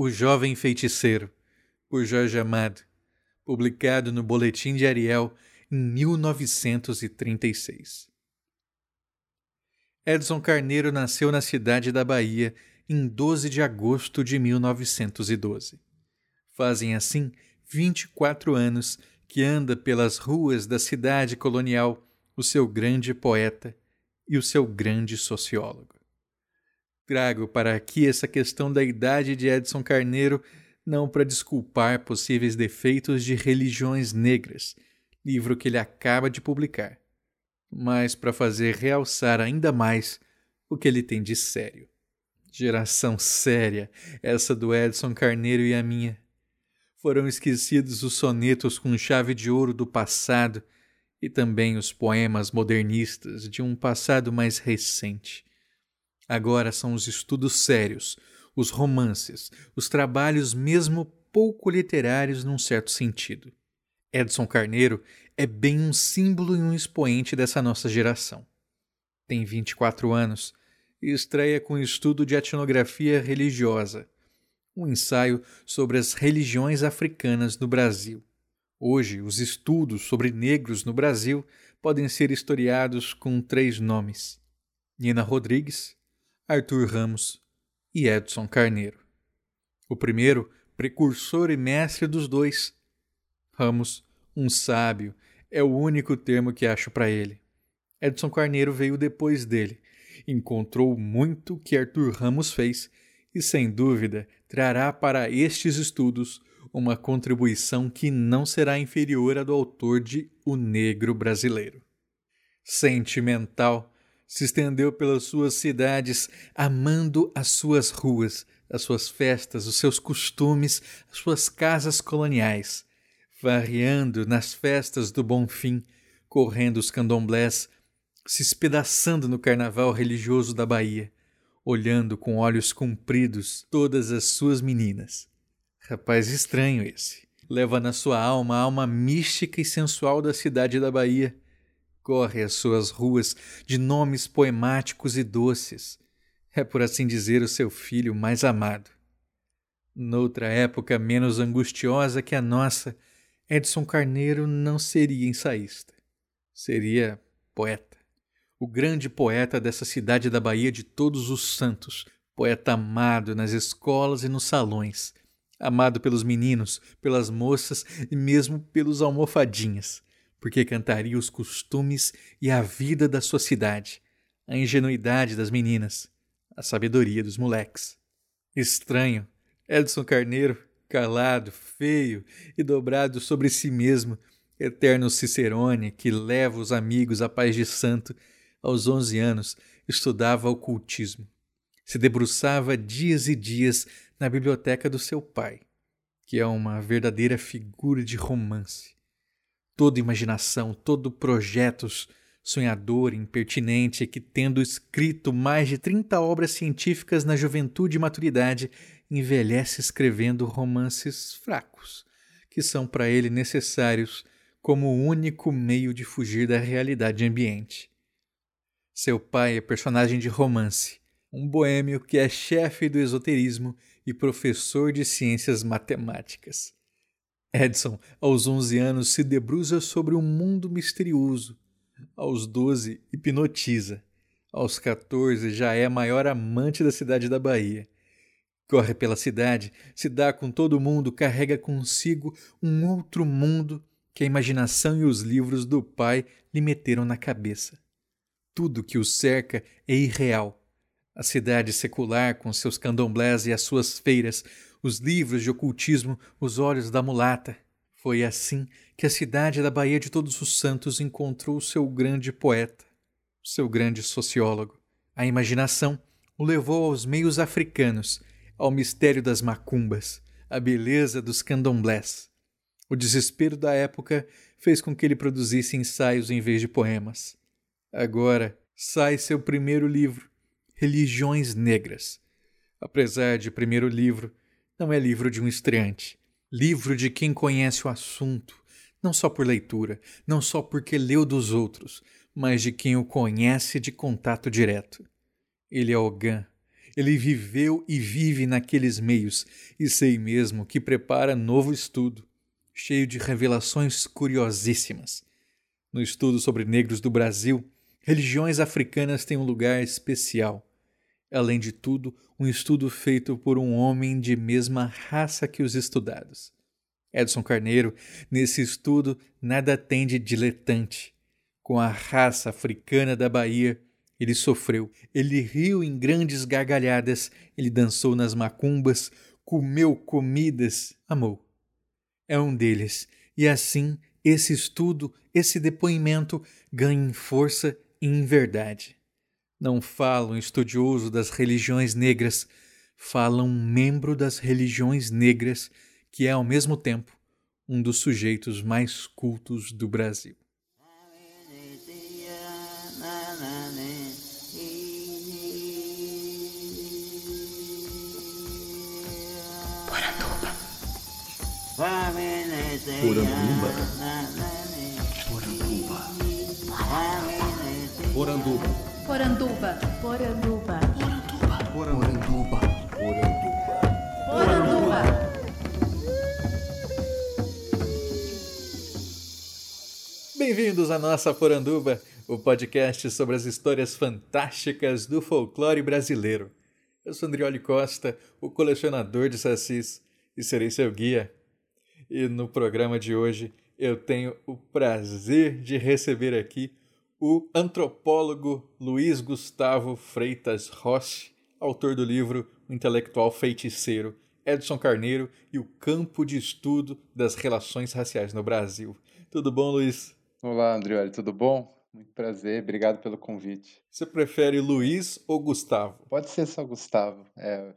O Jovem Feiticeiro, por Jorge Amado, publicado no Boletim de Ariel em 1936. Edson Carneiro nasceu na cidade da Bahia em 12 de agosto de 1912. Fazem assim 24 anos que anda pelas ruas da cidade colonial o seu grande poeta e o seu grande sociólogo. Trago para aqui essa questão da idade de Edson Carneiro não para desculpar possíveis defeitos de religiões negras, livro que ele acaba de publicar, mas para fazer realçar ainda mais o que ele tem de sério. Geração séria, essa do Edson Carneiro e a minha. Foram esquecidos os sonetos com chave de ouro do passado e também os poemas modernistas de um passado mais recente. Agora são os estudos sérios, os romances, os trabalhos mesmo pouco literários num certo sentido. Edson Carneiro é bem um símbolo e um expoente dessa nossa geração. Tem 24 anos e estreia com o estudo de etnografia religiosa, um ensaio sobre as religiões africanas no Brasil. Hoje, os estudos sobre negros no Brasil podem ser historiados com três nomes: Nina Rodrigues, Arthur Ramos e Edson Carneiro. O primeiro, precursor e mestre dos dois. Ramos, um sábio, é o único termo que acho para ele. Edson Carneiro veio depois dele, encontrou muito que Arthur Ramos fez e, sem dúvida, trará para estes estudos uma contribuição que não será inferior à do autor de O Negro Brasileiro. Sentimental, se estendeu pelas suas cidades, amando as suas ruas, as suas festas, os seus costumes, as suas casas coloniais, variando nas festas do Bom Fim, correndo os candomblés, se espedaçando no carnaval religioso da Bahia, olhando com olhos compridos todas as suas meninas. Rapaz estranho esse. Leva na sua alma a alma mística e sensual da cidade da Bahia corre as suas ruas de nomes poemáticos e doces. É, por assim dizer, o seu filho mais amado. Noutra época menos angustiosa que a nossa, Edson Carneiro não seria ensaísta. Seria poeta. O grande poeta dessa cidade da Bahia de todos os santos, poeta amado nas escolas e nos salões, amado pelos meninos, pelas moças e mesmo pelos almofadinhas porque cantaria os costumes e a vida da sua cidade, a ingenuidade das meninas, a sabedoria dos moleques. Estranho, Edson Carneiro, calado, feio e dobrado sobre si mesmo, eterno Cicerone que leva os amigos à paz de santo, aos onze anos estudava ocultismo. Se debruçava dias e dias na biblioteca do seu pai, que é uma verdadeira figura de romance toda imaginação, todo projetos sonhador, impertinente, que tendo escrito mais de 30 obras científicas na juventude e maturidade, envelhece escrevendo romances fracos, que são para ele necessários como o único meio de fugir da realidade ambiente. Seu pai é personagem de romance, um boêmio que é chefe do esoterismo e professor de ciências matemáticas. Edson, aos 11 anos, se debruça sobre um mundo misterioso. Aos 12, hipnotiza. Aos 14, já é a maior amante da cidade da Bahia. Corre pela cidade, se dá com todo mundo, carrega consigo um outro mundo que a imaginação e os livros do pai lhe meteram na cabeça. Tudo que o cerca é irreal. A cidade secular, com seus candomblés e as suas feiras, os livros de ocultismo, os olhos da mulata. Foi assim que a cidade da Bahia de Todos os Santos encontrou seu grande poeta, seu grande sociólogo. A imaginação o levou aos meios africanos, ao mistério das macumbas, à beleza dos candomblés. O desespero da época fez com que ele produzisse ensaios em vez de poemas. Agora sai seu primeiro livro, Religiões Negras. Apesar de primeiro livro não é livro de um estreante, livro de quem conhece o assunto, não só por leitura, não só porque leu dos outros, mas de quem o conhece de contato direto. Ele é Ogan, Ele viveu e vive naqueles meios, e sei mesmo que prepara novo estudo, cheio de revelações curiosíssimas. No estudo sobre negros do Brasil, religiões africanas têm um lugar especial. Além de tudo, um estudo feito por um homem de mesma raça que os estudados. Edson Carneiro, nesse estudo, nada tem de diletante. Com a raça africana da Bahia, ele sofreu, ele riu em grandes gargalhadas, ele dançou nas macumbas, comeu comidas, amou. É um deles, e assim esse estudo, esse depoimento ganha em força e em verdade. Não fala um estudioso das religiões negras, fala um membro das religiões negras que é ao mesmo tempo um dos sujeitos mais cultos do Brasil. Poranduba. Poranduba. Poranduba. Poranduba. Poranduba. Poranduba. Poranduba. Poranduba. Bem-vindos à nossa Poranduba, o podcast sobre as histórias fantásticas do folclore brasileiro. Eu sou Andrioli Costa, o colecionador de sacis, e serei seu guia. E no programa de hoje eu tenho o prazer de receber aqui o antropólogo Luiz Gustavo Freitas Rossi, autor do livro O Intelectual Feiticeiro, Edson Carneiro e o Campo de Estudo das Relações Raciais no Brasil. Tudo bom, Luiz? Olá, Andrioli, tudo bom? Muito prazer, obrigado pelo convite. Você prefere Luiz ou Gustavo? Pode ser só Gustavo, é,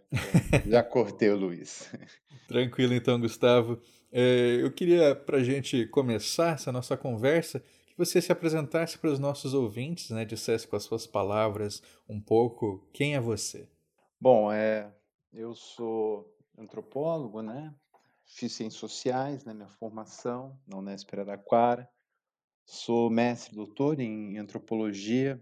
já cortei o Luiz. Tranquilo então, Gustavo. É, eu queria, para a gente começar essa nossa conversa, você se apresentasse para os nossos ouvintes, né? Dissesse com as suas palavras um pouco quem é você. Bom, é, eu sou antropólogo, né? Fiz ciências sociais, né? Minha formação na Unesp Araraquara. Sou mestre doutor em antropologia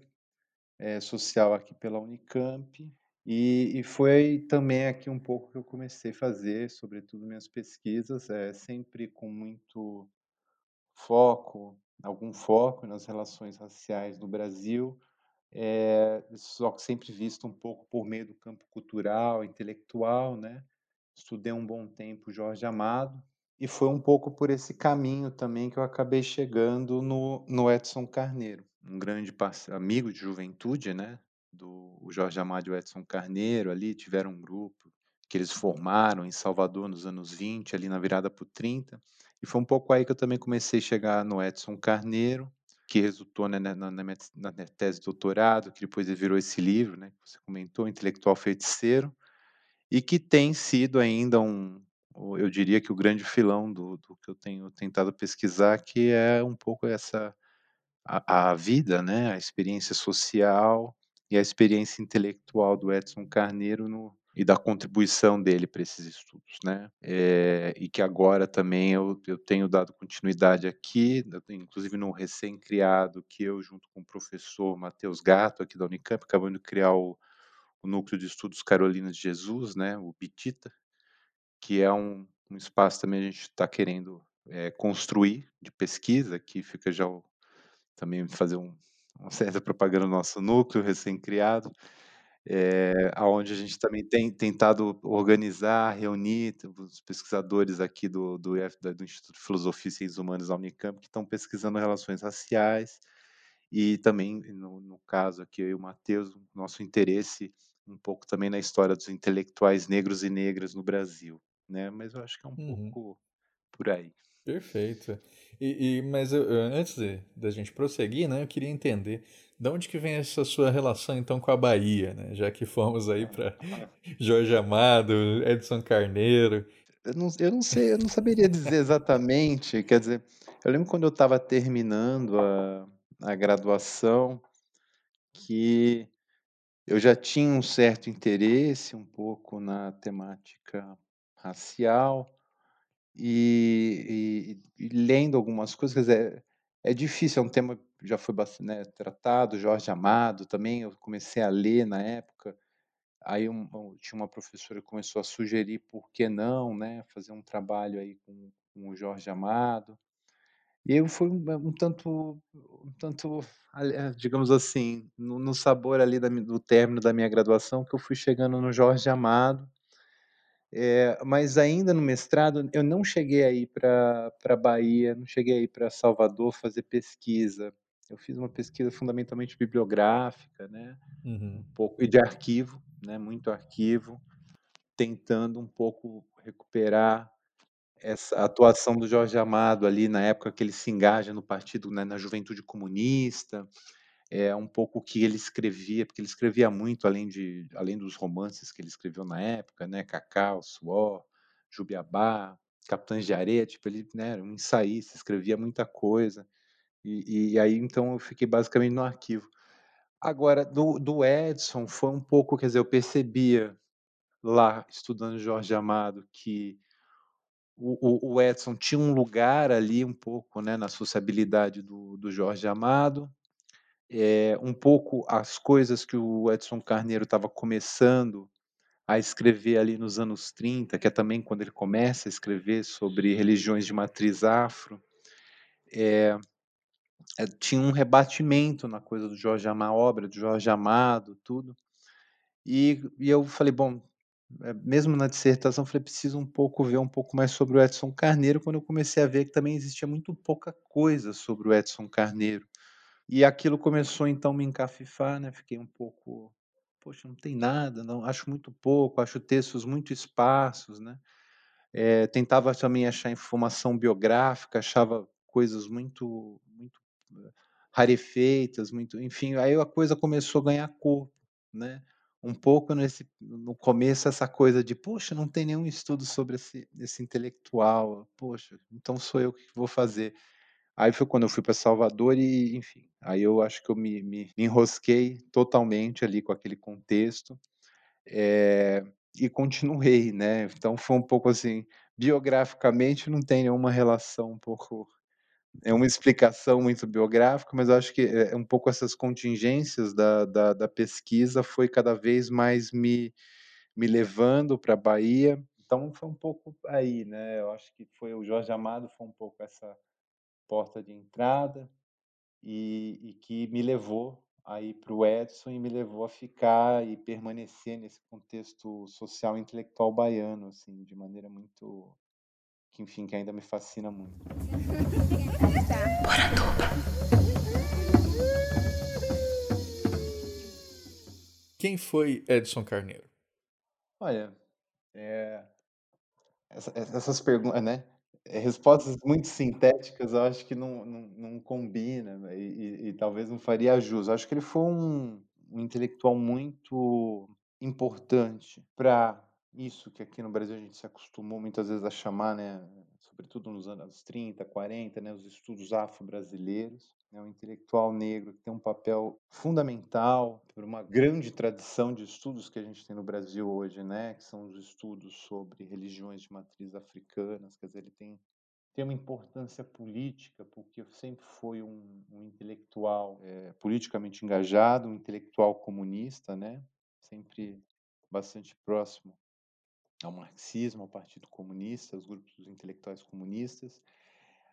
é, social aqui pela Unicamp. E, e, foi também aqui um pouco que eu comecei a fazer, sobretudo minhas pesquisas, é, sempre com muito foco, algum foco nas relações raciais no Brasil, é, só que sempre visto um pouco por meio do campo cultural, intelectual, né? Estudei um bom tempo Jorge Amado, e foi um pouco por esse caminho também que eu acabei chegando no, no Edson Carneiro, um grande amigo de juventude, né? Do Jorge Amado e o Edson Carneiro ali, tiveram um grupo que eles formaram em Salvador nos anos 20, ali na virada para o 30. E foi um pouco aí que eu também comecei a chegar no Edson Carneiro, que resultou né, na, na, na, minha tese de doutorado, que depois virou esse livro, né, que você comentou, Intelectual Feiticeiro, e que tem sido ainda um, eu diria que o grande filão do, do que eu tenho tentado pesquisar, que é um pouco essa a, a, vida, né, a experiência social e a experiência intelectual do Edson Carneiro no, e da contribuição dele para esses estudos, né? É, e que agora também eu, eu tenho dado continuidade aqui, inclusive no recém-criado que eu, junto com o professor Matheus Gato, aqui da Unicamp, acabamos de criar o, o Núcleo de Estudos Carolina de Jesus, né, o BITITA, que é um, um espaço também a gente está querendo é, construir de pesquisa, que fica já o, também fazer um, uma certa propaganda no nosso núcleo recém-criado, é, aonde a gente também tem tentado organizar, reunir os pesquisadores aqui do, do, do Instituto de Filosofia e Ciências Humanas da Unicamp, que estão pesquisando relações raciais, e também, no, no caso aqui, eu e o Matheus, nosso interesse um pouco também na história dos intelectuais negros e negras no Brasil né? Mas eu acho que é um uhum. pouco por aí. Perfeito. E, e mas eu, antes da gente prosseguir, né, eu queria entender de onde que vem essa sua relação então com a Bahia, né? Já que fomos aí para Jorge Amado, Edson Carneiro. Eu não, eu não sei, eu não saberia dizer exatamente. Quer dizer, eu lembro quando eu estava terminando a, a graduação que eu já tinha um certo interesse um pouco na temática racial e, e, e lendo algumas coisas, quer dizer, é difícil, é um tema já foi bastante né, tratado, Jorge Amado também, eu comecei a ler na época, Aí um, tinha uma professora que começou a sugerir por que não, né, fazer um trabalho aí com, com o Jorge Amado. E eu fui um, um tanto, um tanto, digamos assim, no, no sabor ali da, do término da minha graduação, que eu fui chegando no Jorge Amado. É, mas ainda no mestrado, eu não cheguei aí para Bahia, não cheguei aí para Salvador fazer pesquisa. Eu fiz uma pesquisa fundamentalmente bibliográfica, né? Uhum. Um pouco, e de arquivo, né? Muito arquivo, tentando um pouco recuperar essa atuação do Jorge Amado ali na época que ele se engaja no partido, né, na juventude comunista, é um pouco o que ele escrevia, porque ele escrevia muito além de além dos romances que ele escreveu na época, né, Cacau, Suor, Jubiabá, Capitães de Areia, tipo ele, né, era um ensaísta, escrevia muita coisa. E, e aí então eu fiquei basicamente no arquivo. Agora do, do Edson foi um pouco, quer dizer, eu percebia lá estudando Jorge Amado que o, o, Edson tinha um lugar ali um pouco né, na sociabilidade do, do Jorge Amado, é, um pouco as coisas que o Edson Carneiro estava começando a escrever ali nos anos 30, que é também quando ele começa a escrever sobre religiões de matriz afro, é, é, tinha um rebatimento na coisa do Jorge Amado, obra do Jorge Amado, tudo. E, e eu falei, bom, é, mesmo na dissertação, falei, preciso um pouco ver um pouco mais sobre o Edson Carneiro, quando eu comecei a ver que também existia muito pouca coisa sobre o Edson Carneiro. E aquilo começou então a me encafifar, né? Fiquei um pouco, poxa, não tem nada, não, acho muito pouco, acho textos muito esparsos, né? É, tentava também achar informação biográfica, achava coisas muito, muito eh, rarefeitas, muito, enfim, aí a coisa começou a ganhar corpo, né? um pouco nesse, no começo essa coisa de, poxa, não tem nenhum estudo sobre esse, esse intelectual, poxa, então sou eu que vou fazer. Aí foi quando eu fui para Salvador e, enfim, aí eu acho que eu me, me, me enrosquei totalmente ali com aquele contexto é, e continuei, né? Então foi um pouco assim, biograficamente não tem nenhuma relação um pouco é uma explicação muito biográfica, mas eu acho que é um pouco essas contingências da, da, da pesquisa foi cada vez mais me, me levando para a Bahia. Então foi um pouco aí, né? Eu acho que foi o Jorge Amado foi um pouco essa porta de entrada e, e que me levou aí para o Edson e me levou a ficar e permanecer nesse contexto social e intelectual baiano, assim, de maneira muito que enfim, que ainda me fascina muito. Quem foi Edson Carneiro? Olha, é, essa, essas perguntas, né? É, respostas muito sintéticas, eu acho que não, não, não combina né, e, e, e, talvez não faria jus. Eu acho que ele foi um, um intelectual muito importante para isso que aqui no Brasil a gente se acostumou muitas vezes a chamar, né, sobretudo nos anos 30, 40, né, os estudos afro-brasileiros. É um intelectual negro que tem um papel fundamental por uma grande tradição de estudos que a gente tem no Brasil hoje, né, que são os estudos sobre religiões de matriz africanas. Quer dizer, ele tem tem uma importância política, porque sempre foi um, um intelectual é, politicamente engajado, um intelectual comunista, né? Sempre bastante próximo ao marxismo, ao Partido Comunista, aos grupos intelectuais comunistas,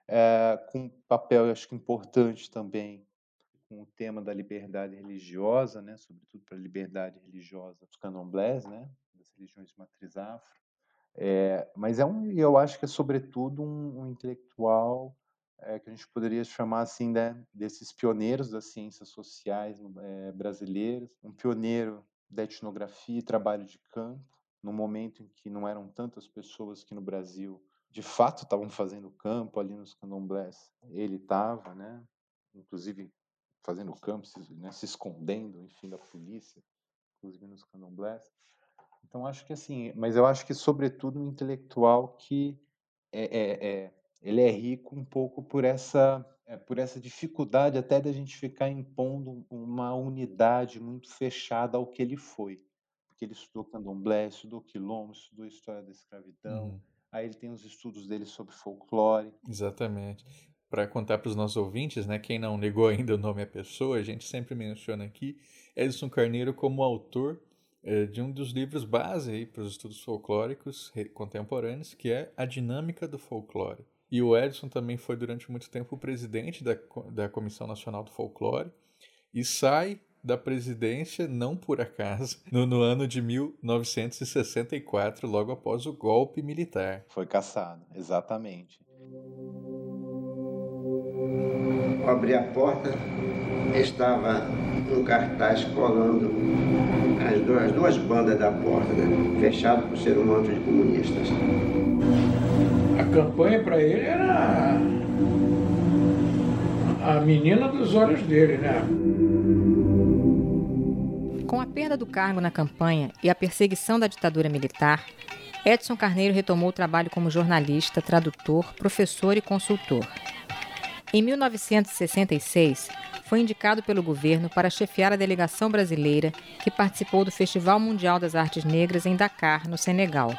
é, com um papel, acho que importante também, com o tema da liberdade religiosa, né, sobretudo para a liberdade religiosa dos candomblés, né, das religiões de matriz afro. É, mas é um, eu acho que é sobretudo um, um intelectual é, que a gente poderia chamar assim, né, desses pioneiros das ciências sociais é, brasileiras, um pioneiro da etnografia e trabalho de campo, no momento em que não eram tantas pessoas que no Brasil de fato estavam fazendo campo ali nos candomblés. Ele estava, né? Inclusive fazendo campo, se, né, se escondendo, enfim, da polícia, inclusive nos candomblés. Então acho que assim, mas eu acho que sobretudo um intelectual que é, é, é ele é rico um pouco por essa é, por essa dificuldade até da gente ficar impondo uma unidade muito fechada ao que ele foi porque ele estudou candomblé, estudou quilombo, estudou história da escravidão. Uhum. Aí ele tem os estudos dele sobre folclore. Exatamente. Para contar para os nossos ouvintes, né, quem não negou ainda o nome à pessoa, a gente sempre menciona aqui Edson Carneiro como autor é, de um dos livros base para os estudos folclóricos contemporâneos, que é A Dinâmica do Folclore. E o Edson também foi durante muito tempo o presidente da, da Comissão Nacional do Folclore e sai da presidência, não por acaso, no, no, ano de 1964, logo após o golpe militar. Foi caçado, exatamente. Abri a porta, estava um cartaz colando as duas, as duas bandas da porta, né? fechado por ser um manto de comunistas. A campanha para ele era a menina dos olhos dele, né? Perda do cargo na campanha e a perseguição da ditadura militar, Edson Carneiro retomou o trabalho como jornalista, tradutor, professor e consultor. Em 1966, foi indicado pelo governo para chefiar a delegação brasileira que participou do Festival Mundial das Artes Negras em Dakar, no Senegal,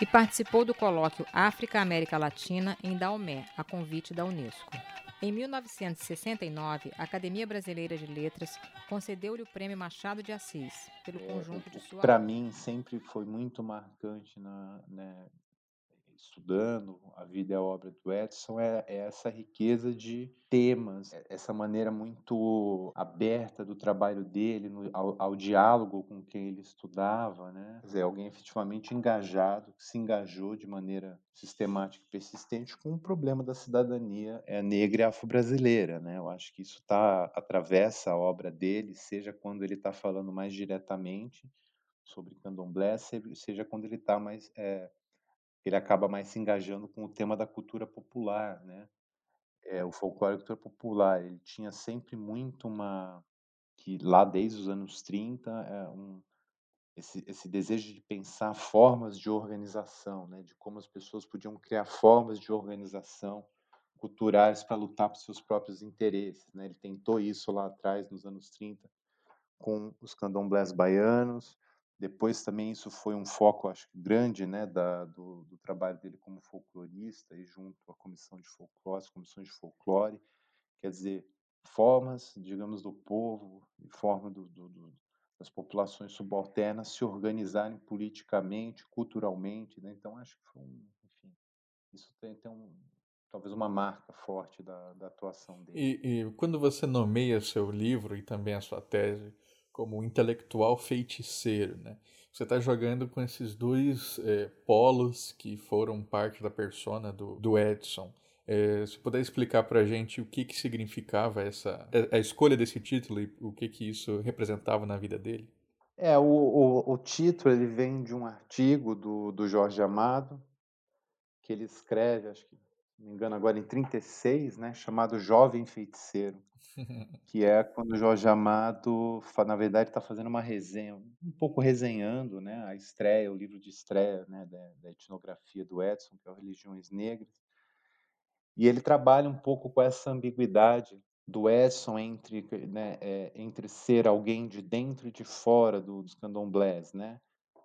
e participou do colóquio África-América Latina em Daomé, a convite da Unesco. Em 1969, a Academia Brasileira de Letras concedeu-lhe o Prêmio Machado de Assis, pelo conjunto de sua. Para mim, sempre foi muito marcante na, né, estudando a vida e a obra do Edson é, é, essa riqueza de temas, é, essa maneira muito aberta do trabalho dele, no, ao, ao, diálogo com quem ele estudava, né? Quer dizer, alguém efetivamente engajado, que se engajou de maneira sistemática e persistente com o problema da cidadania é, negra e afro-brasileira, né? Eu acho que isso tá, atravessa a obra dele, seja quando ele está falando mais diretamente sobre candomblé, seja quando ele está mais é, ele acaba mais se engajando com o tema da cultura popular, né? É, o folclore e a cultura popular, ele tinha sempre muito uma que lá desde os anos 30 é um, esse, esse desejo de pensar formas de organização, né? De como as pessoas podiam criar formas de organização culturais para lutar por seus próprios interesses, né? Ele tentou isso lá atrás nos anos 30 com os candomblés baianos, depois também isso foi um foco, acho que grande, né, da, do, do, trabalho dele como folclorista e junto à comissão de folclore, comissões de folclore, quer dizer, formas, digamos, do povo forma do, do, das populações subalternas se organizarem politicamente, culturalmente, né? Então acho que foi um, enfim, isso tem, tem um, talvez uma marca forte da, da atuação dele. E, e quando você nomeia seu livro e também a sua tese como intelectual feiticeiro, né? Você está jogando com esses dois é, polos que foram parte da persona do, do Edson. É, se puder explicar para a gente o que, que significava essa a escolha desse título e o que, que isso representava na vida dele? É, o, o, o título ele vem de um artigo do, do Jorge Amado, que ele escreve, acho que, não me engano agora, em 36, né, chamado Jovem Feiticeiro que é quando o Jorge Amado, na verdade, está fazendo uma resenha, um pouco resenhando né, a estreia, o livro de estreia né, da, da etnografia do Edson, que é o Religiões Negras. E ele trabalha um pouco com essa ambiguidade do Edson entre, né, é, entre ser alguém de dentro e de fora do, dos candomblés, né?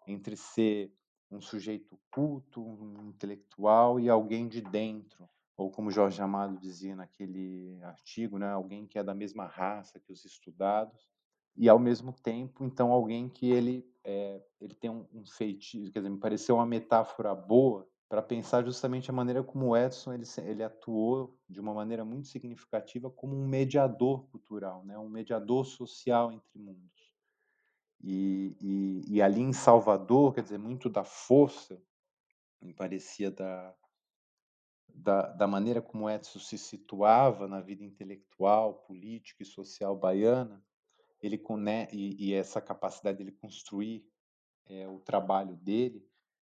entre ser um sujeito culto, um intelectual e alguém de dentro ou como Jorge Amado dizia naquele artigo, né, alguém que é da mesma raça que os estudados, e ao mesmo tempo, então, alguém que ele, é, ele tem um, um feitiço, quer dizer, me pareceu uma metáfora boa para pensar justamente a maneira como o Edson ele, ele atuou de uma maneira muito significativa como um mediador cultural, né, um mediador social entre mundos. E, e, e ali em Salvador, quer dizer, muito da força, me parecia da, da, da maneira como Edson se situava na vida intelectual, política e social baiana, ele né, e, e essa capacidade dele construir é, o trabalho dele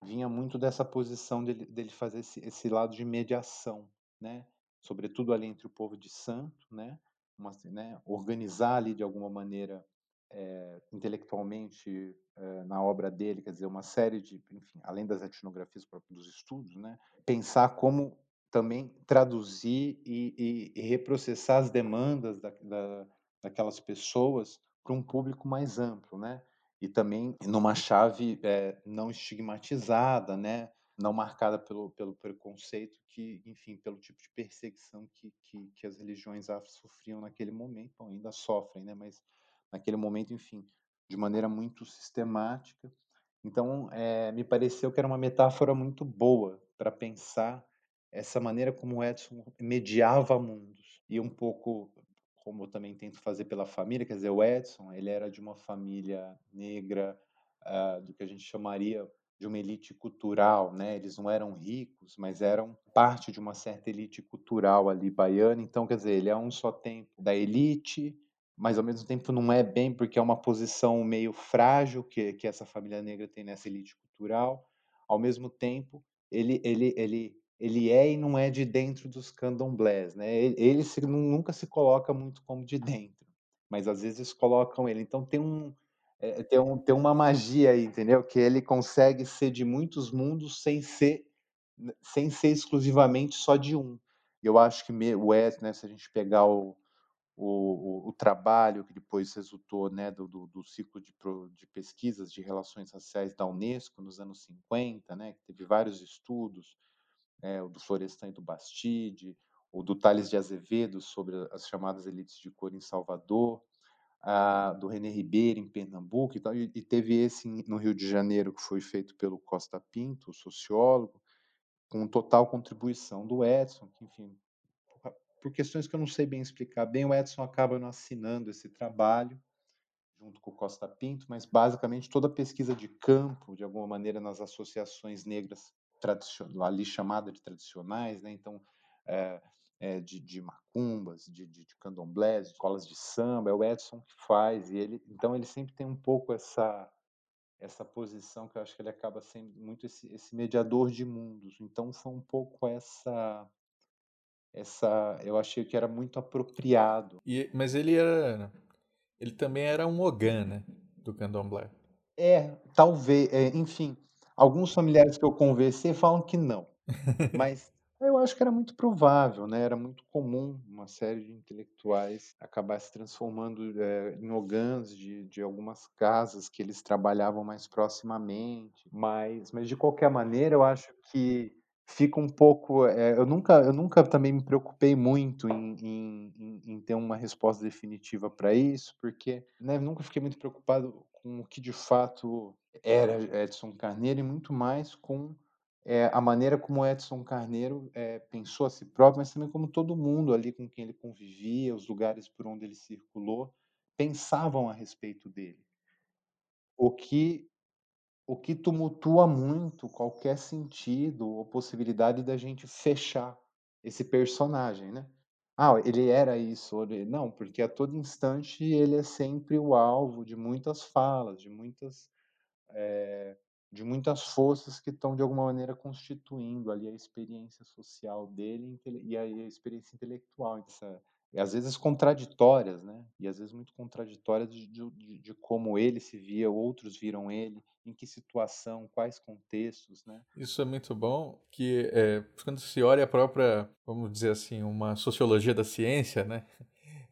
vinha muito dessa posição dele, dele fazer esse, esse, lado de mediação, né? Sobretudo ali entre o povo de Santo, né? Uma, né? Organizar ali de alguma maneira é, intelectualmente é, na obra dele, quer dizer, uma série de, enfim, além das etnografias dos estudos, né? Pensar como também traduzir e, e, e reprocessar as demandas da, da, daquelas pessoas para um público mais amplo, né? E também numa chave é, não estigmatizada, né? Não marcada pelo, pelo preconceito que, enfim, pelo tipo de perseguição que, que, que as religiões afro sofriam naquele momento, Bom, ainda sofrem, né? Mas naquele momento, enfim, de maneira muito sistemática. Então, é, me pareceu que era uma metáfora muito boa para pensar essa maneira como o Edson mediava mundos. E um pouco como eu também tento fazer pela família, quer dizer, o Edson, ele era de uma família negra, uh, do que a gente chamaria de uma elite cultural, né? Eles não eram ricos, mas eram parte de uma certa elite cultural ali baiana. Então, quer dizer, ele é um só tempo da elite, mas ao mesmo tempo não é bem, porque é uma posição meio frágil que, que essa família negra tem nessa elite cultural. Ao mesmo tempo, ele, ele, ele, ele é e não é de dentro dos candomblés, né? Ele, ele se, nunca se coloca muito como de dentro, mas às vezes colocam ele. Então tem um, é, tem, um, tem uma magia aí, entendeu? Que ele consegue ser de muitos mundos sem ser, sem ser exclusivamente só de um. Eu acho que o Wes, né, se a gente pegar o, o, o, trabalho que depois resultou né, do, do, do ciclo de, de, pesquisas de relações raciais da Unesco nos anos 50, né, que teve vários estudos, é, o do Florestan e do Bastide, o do Tales de Azevedo sobre as chamadas elites de cor em Salvador, a, do René Ribeiro em Pernambuco e tal, e, e teve esse no Rio de Janeiro que foi feito pelo Costa Pinto, sociólogo, com total contribuição do Edson, que enfim, por questões que eu não sei bem explicar bem, o Edson acaba não assinando esse trabalho junto com o Costa Pinto, mas basicamente toda a pesquisa de campo, de alguma maneira, nas associações negras ali chamada de tradicionais, né? Então, é, é, de, de, macumbas, de, de, de candomblés, de escolas de samba, é o Edson que faz, e ele, então ele sempre tem um pouco essa essa posição que eu acho que ele acaba sendo muito esse, esse mediador de mundos. Então foi um pouco essa essa eu achei que era muito apropriado. E, mas ele era ele também era um Ogan, né, do candomblé. É, talvez, é, enfim, alguns familiares que eu conversei falam que não. Mas eu acho que era muito provável, né? Era muito comum uma série de intelectuais acabar se transformando é, em ogãs de, de algumas casas que eles trabalhavam mais proximamente. Mas, mas de qualquer maneira, eu acho que fica um pouco. É, eu, nunca, eu nunca também me preocupei muito em, em, em, ter uma resposta definitiva para isso, porque né, nunca fiquei muito preocupado com o que de fato era Edson Carneiro e muito mais com é, a maneira como Edson Carneiro é, pensou a si próprio, mas também como todo mundo ali com quem ele convivia, os lugares por onde ele circulou, pensavam a respeito dele. O que o que tumultua muito qualquer sentido ou possibilidade da gente fechar esse personagem, né? Ah, ele era isso, ele... não, porque a todo instante ele é sempre o alvo de muitas falas, de muitas é, de muitas forças que estão de alguma maneira constituindo ali a experiência social dele e a, experiência intelectual, essa, às vezes contraditórias, né? E às vezes muito contraditórias de, de, de, como ele se via, outros viram ele, em que situação, quais contextos, né? Isso é muito bom, que é, quando se olha a própria, vamos dizer assim, uma sociologia da ciência, né?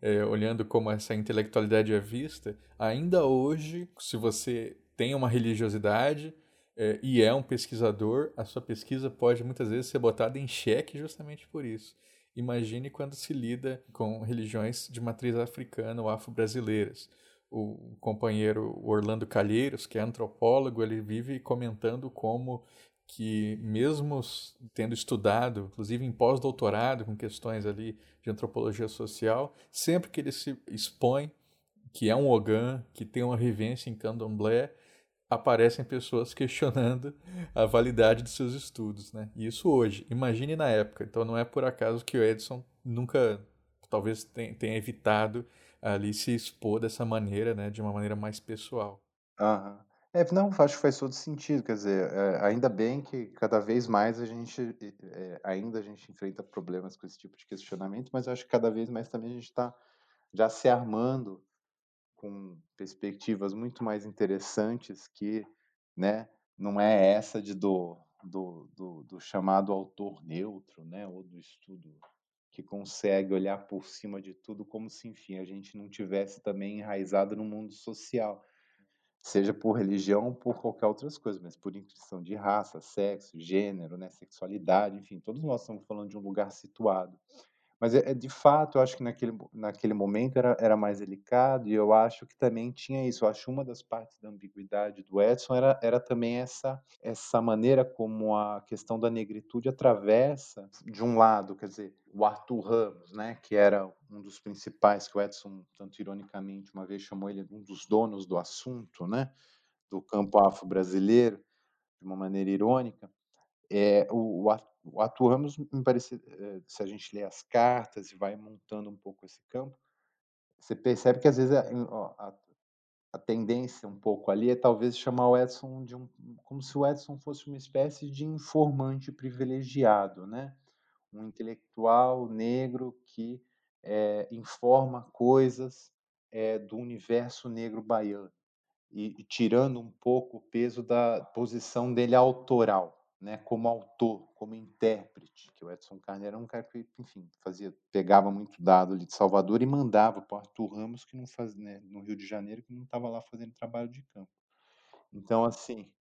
É, olhando como essa intelectualidade é vista, ainda hoje, se você tem uma religiosidade é, e é um pesquisador, a sua pesquisa pode muitas vezes ser botada em xeque justamente por isso. Imagine quando se lida com religiões de matriz africana ou afro-brasileiras. O companheiro Orlando Calheiros, que é antropólogo, ele vive comentando como que mesmo tendo estudado, inclusive em pós-doutorado com questões ali de antropologia social, sempre que ele se expõe que é um Ogan, que tem uma vivência em candomblé, aparecem pessoas questionando a validade de seus estudos, né? Isso hoje. Imagine na época. Então não é por acaso que o Edson nunca, talvez tenha evitado ali se expor dessa maneira, né? De uma maneira mais pessoal. Aham. É, não, acho que faz todo sentido. Quer dizer, é, ainda bem que cada vez mais a gente, é, ainda a gente enfrenta problemas com esse tipo de questionamento, mas acho que cada vez mais também a gente está já se armando com perspectivas muito mais interessantes que, né, não é essa de do, do, do, do chamado autor neutro, né, ou do estudo que consegue olhar por cima de tudo como se, enfim, a gente não tivesse também enraizado no mundo social, seja por religião ou por qualquer outras coisas, mas por inscrição de raça, sexo, gênero, né, sexualidade, enfim, todos nós estamos falando de um lugar situado. Mas é, é, de fato, eu acho que naquele, naquele momento era, era mais delicado, e eu acho que também tinha isso. Eu acho uma das partes da ambiguidade do Edson era, era também essa, essa maneira como a questão da negritude atravessa, de um lado, quer dizer, o Arthur Ramos, né, que era um dos principais, que o Edson, tanto ironicamente, uma vez chamou ele um dos donos do assunto, né, do campo afro-brasileiro, de uma maneira irônica. É, o, o o Arthur Ramos, me parece, eh, se a gente lê as cartas e vai montando um pouco esse campo, você percebe que às vezes a, a, a tendência um pouco ali é talvez chamar o Edson de um, como se o Edson fosse uma espécie de informante privilegiado, né? Um intelectual negro que é, informa coisas é, do universo negro baiano e, e tirando um pouco o peso da posição dele autoral né, como autor, como intérprete, que o Edson Carneiro era um cara que, enfim, fazia, pegava muito dado ali de Salvador e mandava para o Arthur Ramos, que não faz, né, no Rio de Janeiro, que não estava lá fazendo trabalho de campo. Então, assim,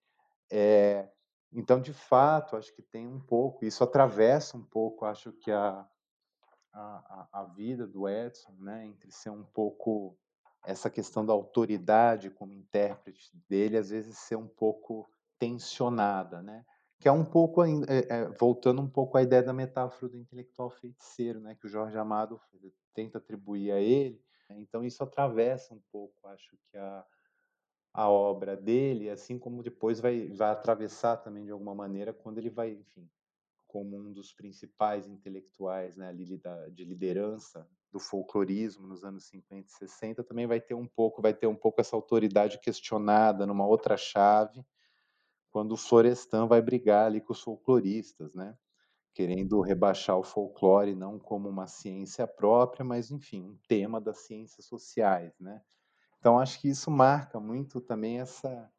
é, então, de fato, acho que tem um pouco, isso atravessa um pouco, acho que a, a, a vida do Edson, né, entre ser um pouco essa questão da autoridade como intérprete dele, às vezes ser um pouco tensionada, né? Que é um pouco é, é, voltando um pouco à ideia da metáfora do intelectual feiticeiro, né, que o Jorge Amado tenta atribuir a ele. Então isso atravessa um pouco, acho que a, a obra dele, assim como depois vai, vai atravessar também de alguma maneira quando ele vai, enfim, como um dos principais intelectuais, né, de liderança do folclorismo nos anos 50 e 60, também vai ter um pouco, vai ter um pouco essa autoridade questionada numa outra chave quando o Florestan vai brigar ali com os folcloristas, né? Querendo rebaixar o folclore não como uma ciência própria, mas enfim, um tema das ciências sociais, né? Então acho que isso marca muito também essa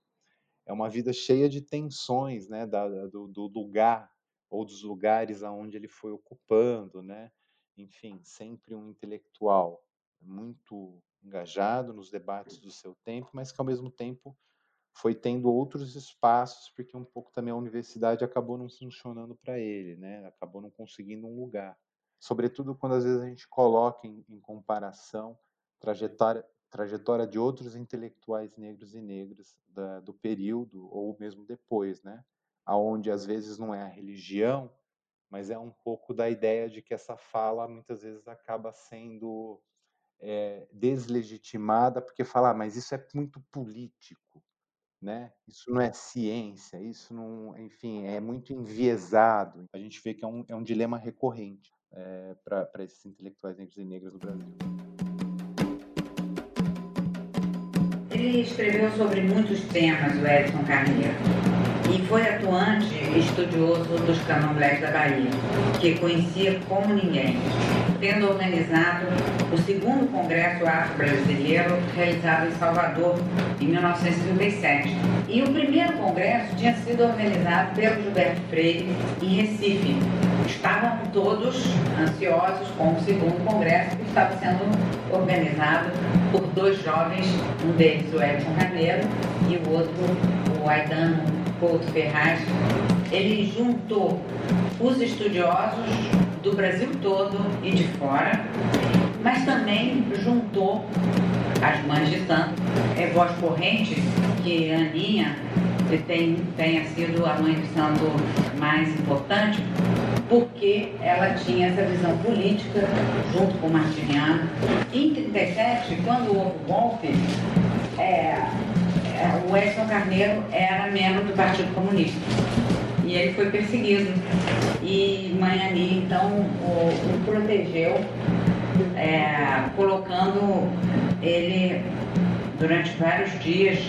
é uma vida cheia de tensões, né, da, do, do lugar ou dos lugares aonde ele foi ocupando, né? Enfim, sempre um intelectual muito engajado nos debates do seu tempo, mas que ao mesmo tempo foi tendo outros espaços, porque um pouco também a universidade acabou não funcionando para ele, né? Acabou não conseguindo um lugar. Sobretudo quando às vezes a gente coloca em, em comparação trajetória trajetória de outros intelectuais negros e negras da, do período ou mesmo depois, né? Aonde às vezes não é a religião, mas é um pouco da ideia de que essa fala muitas vezes acaba sendo é, deslegitimada porque fala, ah, mas isso é muito político, né? Isso não é ciência, isso não, enfim, é muito enviesado. A gente vê que é um, é um dilema recorrente é, para esses intelectuais negros e negras no Brasil. Ele escreveu sobre muitos temas, o Edson Carneiro e foi atuante estudioso dos candomblés da Bahia, que conhecia como ninguém, tendo organizado o segundo Congresso Afro-Brasileiro realizado em Salvador em 1937. E o primeiro congresso tinha sido organizado pelo Gilberto Freire em Recife. Estavam todos ansiosos com o segundo congresso que estava sendo organizado por dois jovens, um deles o Edson Carneiro e o outro o Aidano Couto Ferraz, ele juntou os estudiosos do Brasil todo e de fora, mas também juntou as mães de santo, é voz corrente, que Aninha tem, tenha sido a mãe de santo mais importante, porque ela tinha essa visão política junto com Martiniano. Em 1937, quando houve o golpe, é, é, o Edson Carneiro era membro do Partido Comunista. E ele foi perseguido. E Manhani, então, o, o protegeu, é, colocando ele durante vários dias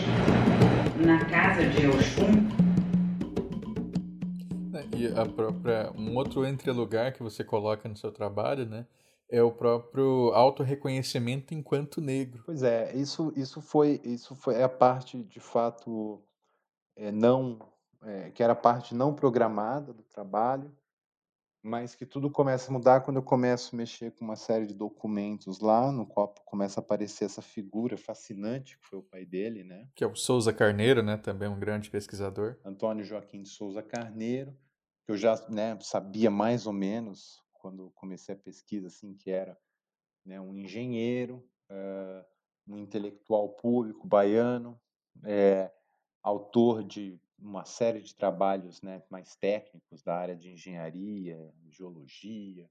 na casa de Oxum. E a própria, um outro entrelugar que você coloca no seu trabalho, né? é o próprio autorreconhecimento enquanto negro. Pois é, isso, isso foi isso foi é a parte de fato é, não é, que era a parte não programada do trabalho, mas que tudo começa a mudar quando eu começo a mexer com uma série de documentos lá, no qual começa a aparecer essa figura fascinante que foi o pai dele, né? Que é o Souza Carneiro, né? Também um grande pesquisador. Antônio Joaquim de Souza Carneiro, que eu já né, sabia mais ou menos quando comecei a pesquisa, assim, que era né, um engenheiro, uh, um intelectual público baiano, é, autor de uma série de trabalhos né, mais técnicos da área de engenharia, geologia.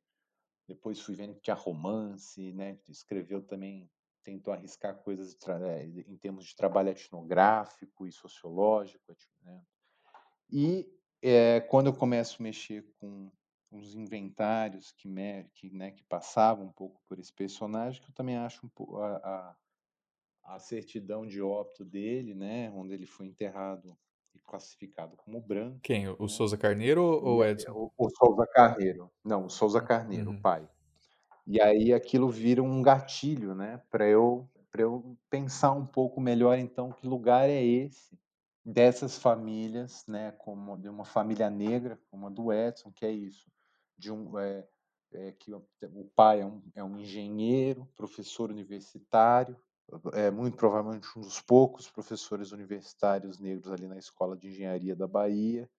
Depois fui vendo que tinha romance, né, escreveu também, tentou arriscar coisas de em termos de trabalho etnográfico e sociológico. Né? E é, quando eu começo a mexer com os inventários que, que, né, que passavam um pouco por esse personagem, que eu também acho um pouco a, a, a, certidão de óbito dele, né, onde ele foi enterrado classificado como branco. Quem? O né? Souza Carneiro ou o Edson? O, o Souza Carneiro. Não, o Souza Carneiro, uhum. o pai. E aí aquilo vira um gatilho, né, para eu, eu pensar um pouco melhor, então, que lugar é esse dessas famílias, né, como de uma família negra, como a do Edson, que é isso, de um é, é, que o, o pai é um, é um, engenheiro, professor universitário, é muito provavelmente um dos poucos professores universitários negros ali na escola de engenharia da Bahia,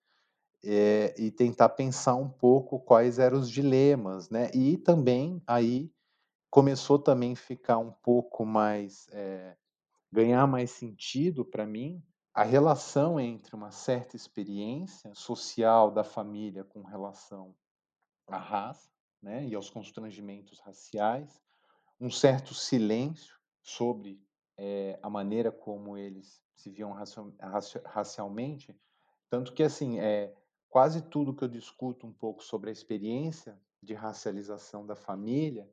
é, e tentar pensar um pouco quais eram os dilemas, né? E também aí começou também a ficar um pouco mais é, ganhar mais sentido para mim a relação entre uma certa experiência social da família com relação à raça né, e aos constrangimentos raciais, um certo silêncio sobre é, a maneira como eles se viam racialmente, tanto que assim é quase tudo que eu discuto um pouco sobre a experiência de racialização da família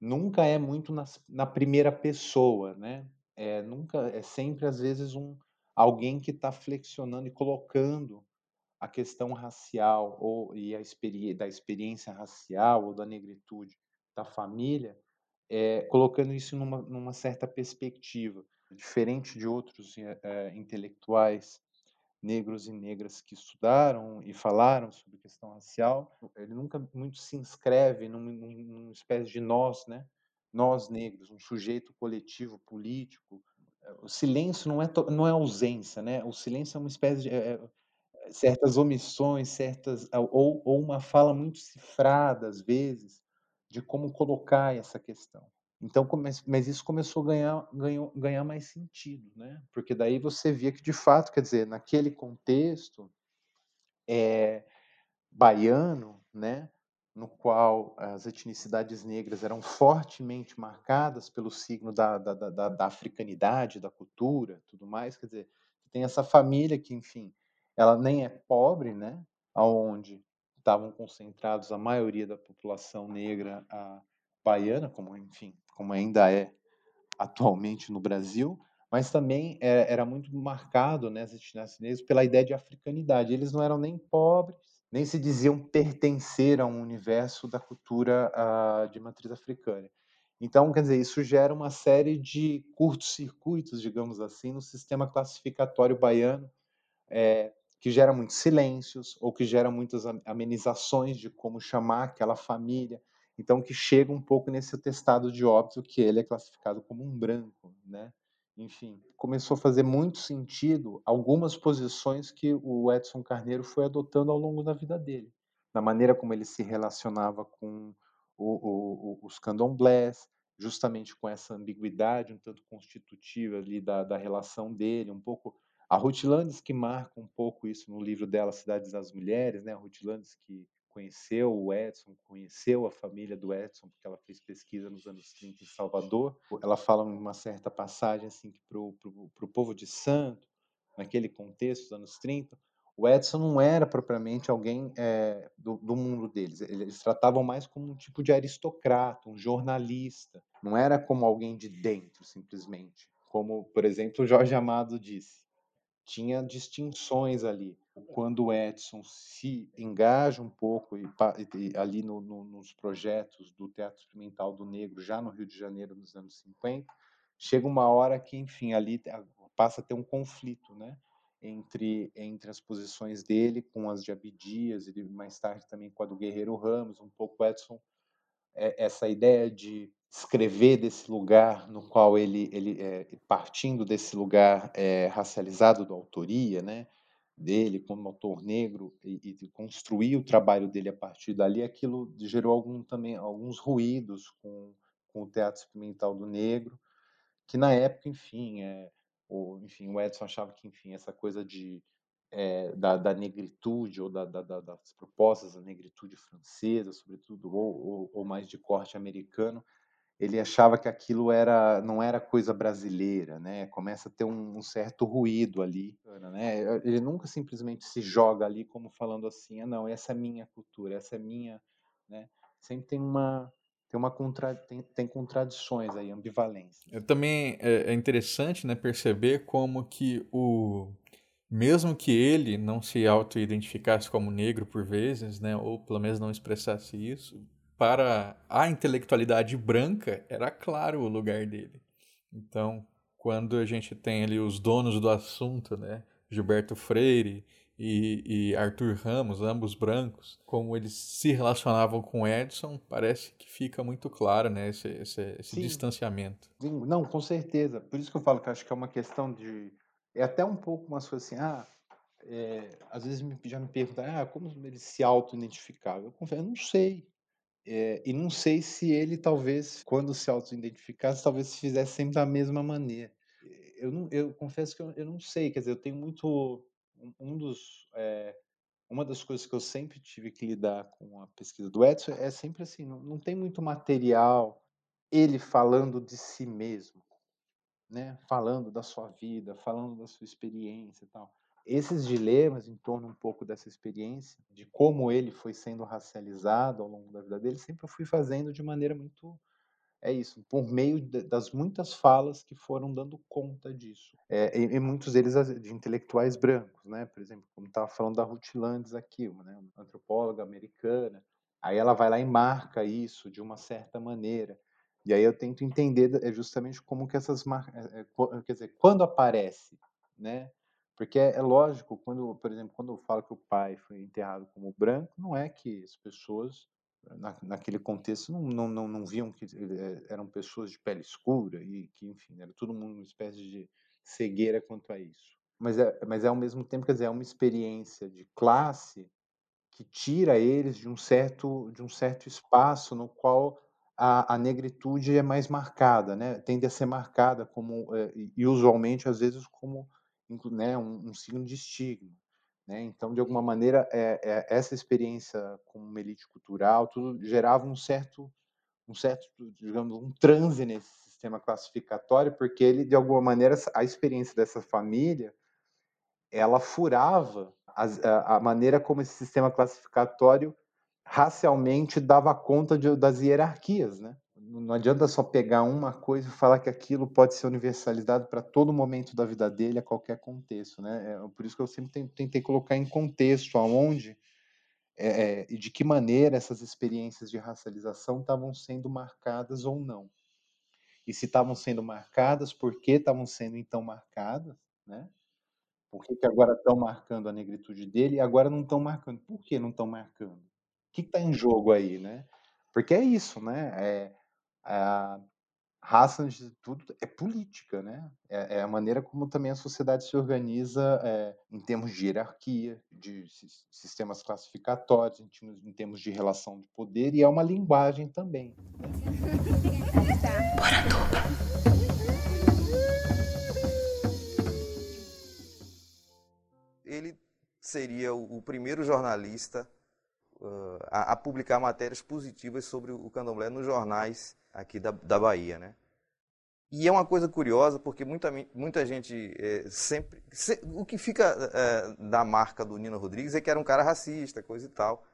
nunca é muito na, na primeira pessoa, né? É nunca é sempre às vezes um alguém que está flexionando e colocando a questão racial ou e a experi da experiência racial ou da negritude da família, é, colocando isso numa, numa certa perspectiva, diferente de outros é, intelectuais negros e negras que estudaram e falaram sobre questão racial, ele nunca muito se inscreve num, numa espécie de nós, né? Nós negros, um sujeito coletivo político, o silêncio não é, não é ausência, né? O silêncio é uma espécie de é, certas omissões, certas ou, ou uma fala muito cifrada às vezes de como colocar essa questão. Então, mas isso começou a ganhar, ganhou, ganhar mais sentido, né? Porque daí você via que de fato, quer dizer, naquele contexto é, baiano, né? no qual as etnicidades negras eram fortemente marcadas pelo signo da, da, da, da, africanidade, da cultura, tudo mais, quer dizer, tem essa família que, enfim, ela nem é pobre, né, aonde estavam concentrados a maioria da população negra baiana, como, enfim, como ainda é atualmente no Brasil, mas também é, era muito marcado, né, as etnicidades negras, pela ideia de africanidade. Eles não eram nem pobres, nem se diziam pertencer a um universo da cultura uh, de matriz africana. Então, quer dizer, isso gera uma série de curtos-circuitos, digamos assim, no sistema classificatório baiano, é, que gera muitos silêncios ou que gera muitas amenizações de como chamar aquela família. Então, que chega um pouco nesse testado de óbito que ele é classificado como um branco, né? enfim, começou a fazer muito sentido algumas posições que o Edson Carneiro foi adotando ao longo da vida dele, na maneira como ele se relacionava com o, o, os candomblés, justamente com essa ambiguidade um tanto constitutiva ali da, da relação dele, um pouco a Ruth Landes que marca um pouco isso no livro dela Cidades das Mulheres, né? A Ruth Landes que conheceu o Edson, conheceu a família do Edson, porque ela fez pesquisa nos anos 30 em Salvador. Ela fala uma certa passagem assim que para o povo de Santo, naquele contexto dos anos 30, o Edson não era propriamente alguém é, do, do, mundo deles. Eles tratavam mais como um tipo de aristocrata, um jornalista. Não era como alguém de dentro, simplesmente. Como, por exemplo, o Jorge Amado disse. Tinha distinções ali quando o Edson se engaja um pouco e, e ali no, no, nos projetos do Teatro Experimental do Negro, já no Rio de Janeiro, nos anos 50, chega uma hora que, enfim, ali passa a ter um conflito, né? Entre, entre as posições dele com as de Abdias e mais tarde também com a do Guerreiro Ramos, um pouco Edson, é, essa ideia de escrever desse lugar no qual ele, ele é, partindo desse lugar é, racializado da autoria, né? dele como autor negro e, e construir o trabalho dele a partir dali, aquilo gerou algum, também alguns ruídos com, com o teatro experimental do negro, que na época, enfim, é, o, enfim, o Edson achava que, enfim, essa coisa de é, da, da, negritude ou da, da, das propostas da negritude francesa, sobretudo, ou, ou, ou mais de corte americano, ele achava que aquilo era não era coisa brasileira, né? Começa a ter um, um, certo ruído ali, né? Ele nunca simplesmente se joga ali como falando assim, ah, não, essa é minha cultura, essa é minha, né? Sempre tem uma tem uma contra, tem, tem contradições aí, ambivalência. É, também é, é interessante, né, perceber como que o mesmo que ele não se auto-identificasse como negro por vezes, né, ou pelo menos não expressasse isso, para a intelectualidade branca era claro o lugar dele. Então, quando a gente tem ali os donos do assunto, né, Gilberto Freire e, e, Arthur Ramos, ambos brancos, como eles se relacionavam com Edson, parece que fica muito claro né, esse, esse, esse distanciamento. Sim, não, com certeza. Por isso que eu falo que acho que é uma questão de. É até um pouco uma coisa assim, ah, é, às vezes me, já me perguntam, ah, como ele se auto-identificava? Eu confesso, eu não sei. É, e não sei se ele, talvez, quando se auto-identificasse, talvez se fizesse sempre da mesma maneira. Eu, não, eu confesso que eu, eu não sei, quer dizer, eu tenho muito. Um, um dos. É, uma das coisas que eu sempre tive que lidar com a pesquisa do Edson é sempre assim: não, não tem muito material ele falando de si mesmo, né? falando da sua vida, falando da sua experiência e tal esses dilemas em torno um pouco dessa experiência, de como ele foi sendo racializado ao longo da vida dele, sempre eu fui fazendo de maneira muito é isso, por meio das muitas falas que foram dando conta disso. É, e, e, muitos deles de intelectuais brancos, né? Por exemplo, como estava falando da Ruth Landes aqui, uma, né? uma antropóloga americana. Aí ela vai lá e marca isso de uma certa maneira. E aí eu tento entender é justamente como que essas marcas, é, é, quer dizer, quando aparece, né? Porque é, é lógico, quando, por exemplo, quando eu falo que o pai foi enterrado como branco, não é que as pessoas na, naquele contexto não, não, não, não, viam que eh, eram pessoas de pele escura e que, enfim, era todo mundo uma espécie de cegueira quanto a isso. Mas é, mas é ao mesmo tempo, quer dizer, é uma experiência de classe que tira eles de um certo, de um certo espaço no qual a, a negritude é mais marcada, né? tende a ser marcada como, eh, e usualmente, às vezes, como né, um, um signo de estigma. Né? Então, de alguma maneira, é, é, essa experiência como uma elite cultural, tudo gerava um certo, um certo, digamos, um transe nesse sistema classificatório, porque ele, de alguma maneira, a experiência dessa família, ela furava a, a maneira como esse sistema classificatório racialmente dava conta de, das hierarquias, né? Não adianta só pegar uma coisa e falar que aquilo pode ser universalizado para todo momento da vida dele, a qualquer contexto, né? É por isso que eu sempre tentei colocar em contexto aonde é, é, e de que maneira essas experiências de racialização estavam sendo marcadas ou não. E se estavam sendo marcadas, por que estavam sendo então marcadas, né? Por que, que agora estão marcando a negritude dele e agora não estão marcando? Por que não estão marcando? O que está em jogo aí, né? Porque é isso, né? É, a raça, antes de tudo, é política, né? É, é, a maneira como também a sociedade se organiza é, em termos de hierarquia, de sistemas classificatórios, em termos, de relação de poder, e é uma linguagem também. Né? Ele seria o primeiro jornalista uh, a, a, publicar matérias positivas sobre o candomblé nos jornais aqui da, da Bahia, né? E é uma coisa curiosa, porque muita, muita gente é, sempre. Se, o que fica é, da marca do Nino Rodrigues é que era um cara racista, coisa e tal.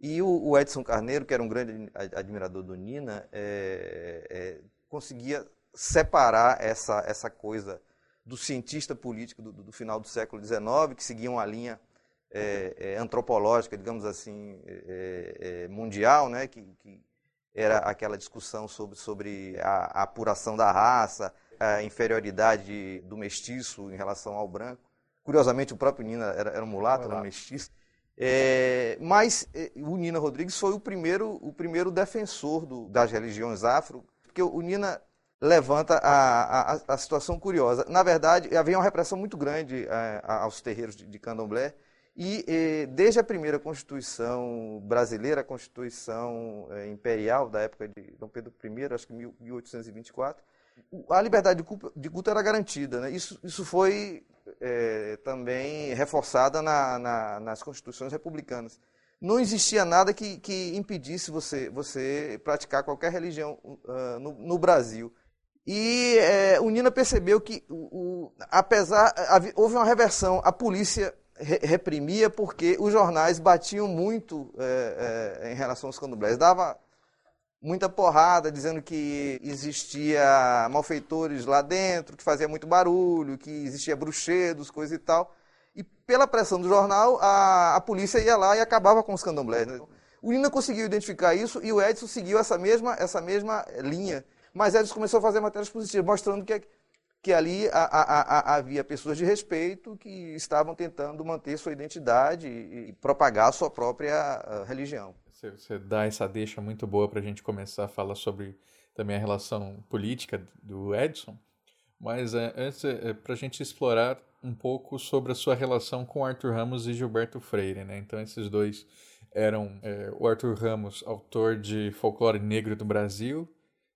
E o, o Edson Carneiro, que era um grande admirador do Nina, é, é, conseguia separar essa, essa coisa do cientista político do, do final do século XIX, que seguia uma linha é, é, antropológica, digamos assim, mundial, né, que, que era aquela discussão sobre, sobre a, a apuração da raça, a inferioridade do mestiço em relação ao branco. Curiosamente, o próprio Nina era, era um mulato, era um mestiço. É, mas é, o Nina Rodrigues foi o primeiro, o primeiro defensor do, das religiões afro, porque o Nina levanta a, a, a, situação curiosa. Na verdade, havia uma repressão muito grande é, aos terreiros de, de candomblé, e, e, desde a primeira Constituição brasileira, a Constituição é, Imperial da época de Dom Pedro I, acho que 1824, a liberdade de culto, era garantida. Né? Isso, isso foi é, também reforçada na, na, nas constituições republicanas. Não existia nada que, que impedisse você, você praticar qualquer religião uh, no, no, Brasil. E é, o Nina percebeu que, o, o, apesar, houve uma reversão, a polícia reprimia porque os jornais batiam muito é, é, em relação aos candomblés. Dava muita porrada, dizendo que existia malfeitores lá dentro, que fazia muito barulho, que existia bruxedos, coisa e tal. E pela pressão do jornal, a, a polícia ia lá e acabava com os candomblés. Né? O Lina conseguiu identificar isso e o Edson seguiu essa mesma, essa mesma linha. Mas Edson começou a fazer matérias positivas, mostrando que, que ali a, a, havia pessoas de respeito que estavam tentando manter sua identidade e, e propagar a sua própria uh, religião. Você, você dá essa deixa muito boa para a gente começar a falar sobre também a relação política do Edson. Mas é, antes, é, para a gente explorar um pouco sobre a sua relação com Arthur Ramos e Gilberto Freire. Né? Então, esses dois eram é, o Arthur Ramos, autor de Folclore Negro do Brasil,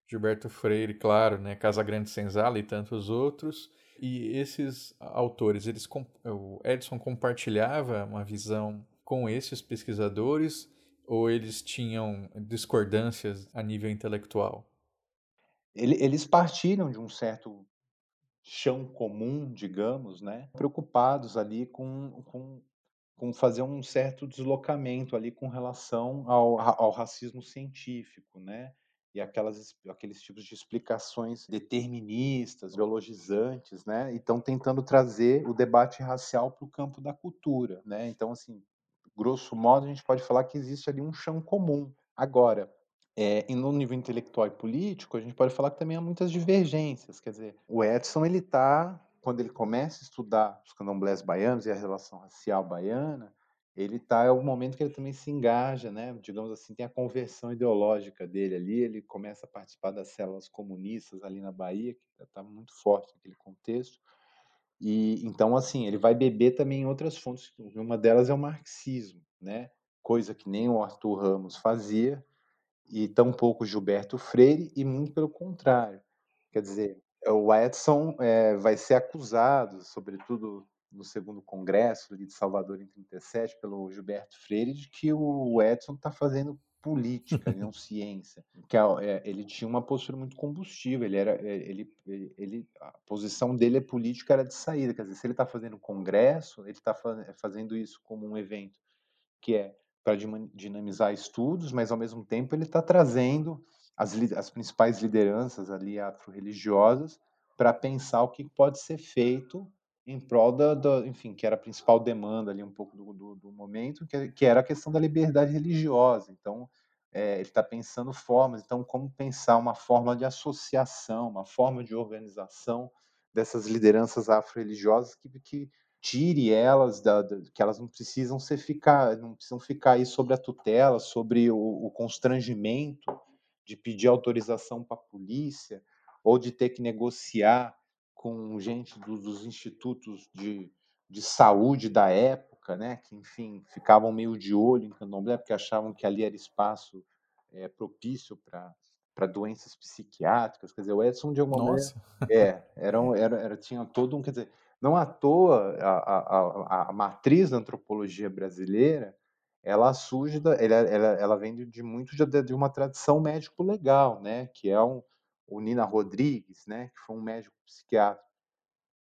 Gilberto Freire, claro, né, Casa Grande Senzala e tantos outros. E esses autores, eles, o Edson compartilhava uma visão com esses pesquisadores ou eles tinham discordâncias a nível intelectual? Eles partiram de um certo chão comum, digamos, né? preocupados ali com, com, com fazer um certo deslocamento ali com relação ao, ao racismo científico, né? E aquelas, aqueles tipos de explicações deterministas, biologizantes, né? E estão tentando trazer o debate racial para o campo da cultura, né? Então, assim, grosso modo, a gente pode falar que existe ali um chão comum. Agora, é, no nível intelectual e político, a gente pode falar que também há muitas divergências. Quer dizer, o Edson, ele está, quando ele começa a estudar os candomblés baianos e a relação racial baiana, ele está é o momento que ele também se engaja, né? Digamos assim, tem a conversão ideológica dele ali, ele começa a participar das células comunistas ali na Bahia, que está muito forte naquele contexto. E então assim, ele vai beber também em outras fontes, uma delas é o marxismo, né? Coisa que nem o Arthur Ramos fazia e tampouco Gilberto Freire e muito pelo contrário. Quer dizer, o Edson é, vai ser acusado, sobretudo no segundo congresso de Salvador em 37 pelo Gilberto Freire de que o Edson está fazendo política, não ciência. Que é, ele tinha uma postura muito combustível. Ele era, é, ele, ele, a posição dele é política era de saída. Quer dizer, se ele está fazendo congresso, ele está fazendo isso como um evento que é para dinamizar estudos, mas ao mesmo tempo ele está trazendo as, as principais lideranças ali afro-religiosas para pensar o que pode ser feito em prol da, da, enfim, que era a principal demanda ali um pouco do, do, do momento, que, que, era a questão da liberdade religiosa. Então, é, ele está pensando formas, então, como pensar uma forma de associação, uma forma de organização dessas lideranças afro-religiosas que, que tire elas da, da, que elas não precisam ser ficar, não precisam ficar aí sobre a tutela, sobre o, o constrangimento de pedir autorização para a polícia ou de ter que negociar com gente do, dos institutos de, de saúde da época, né, que, enfim, ficavam meio de olho em candomblé, porque achavam que ali era espaço é, propício para doenças psiquiátricas. Quer dizer, o Edson, de alguma Nossa. maneira. É, era, era, era, tinha todo um. Quer dizer, não à toa a, a, a, matriz da antropologia brasileira ela surge, da, ela, ela, ela vem de, de muito de, de, uma tradição médico-legal, né, que é um, o Nina Rodrigues, né, que foi um médico psiquiatra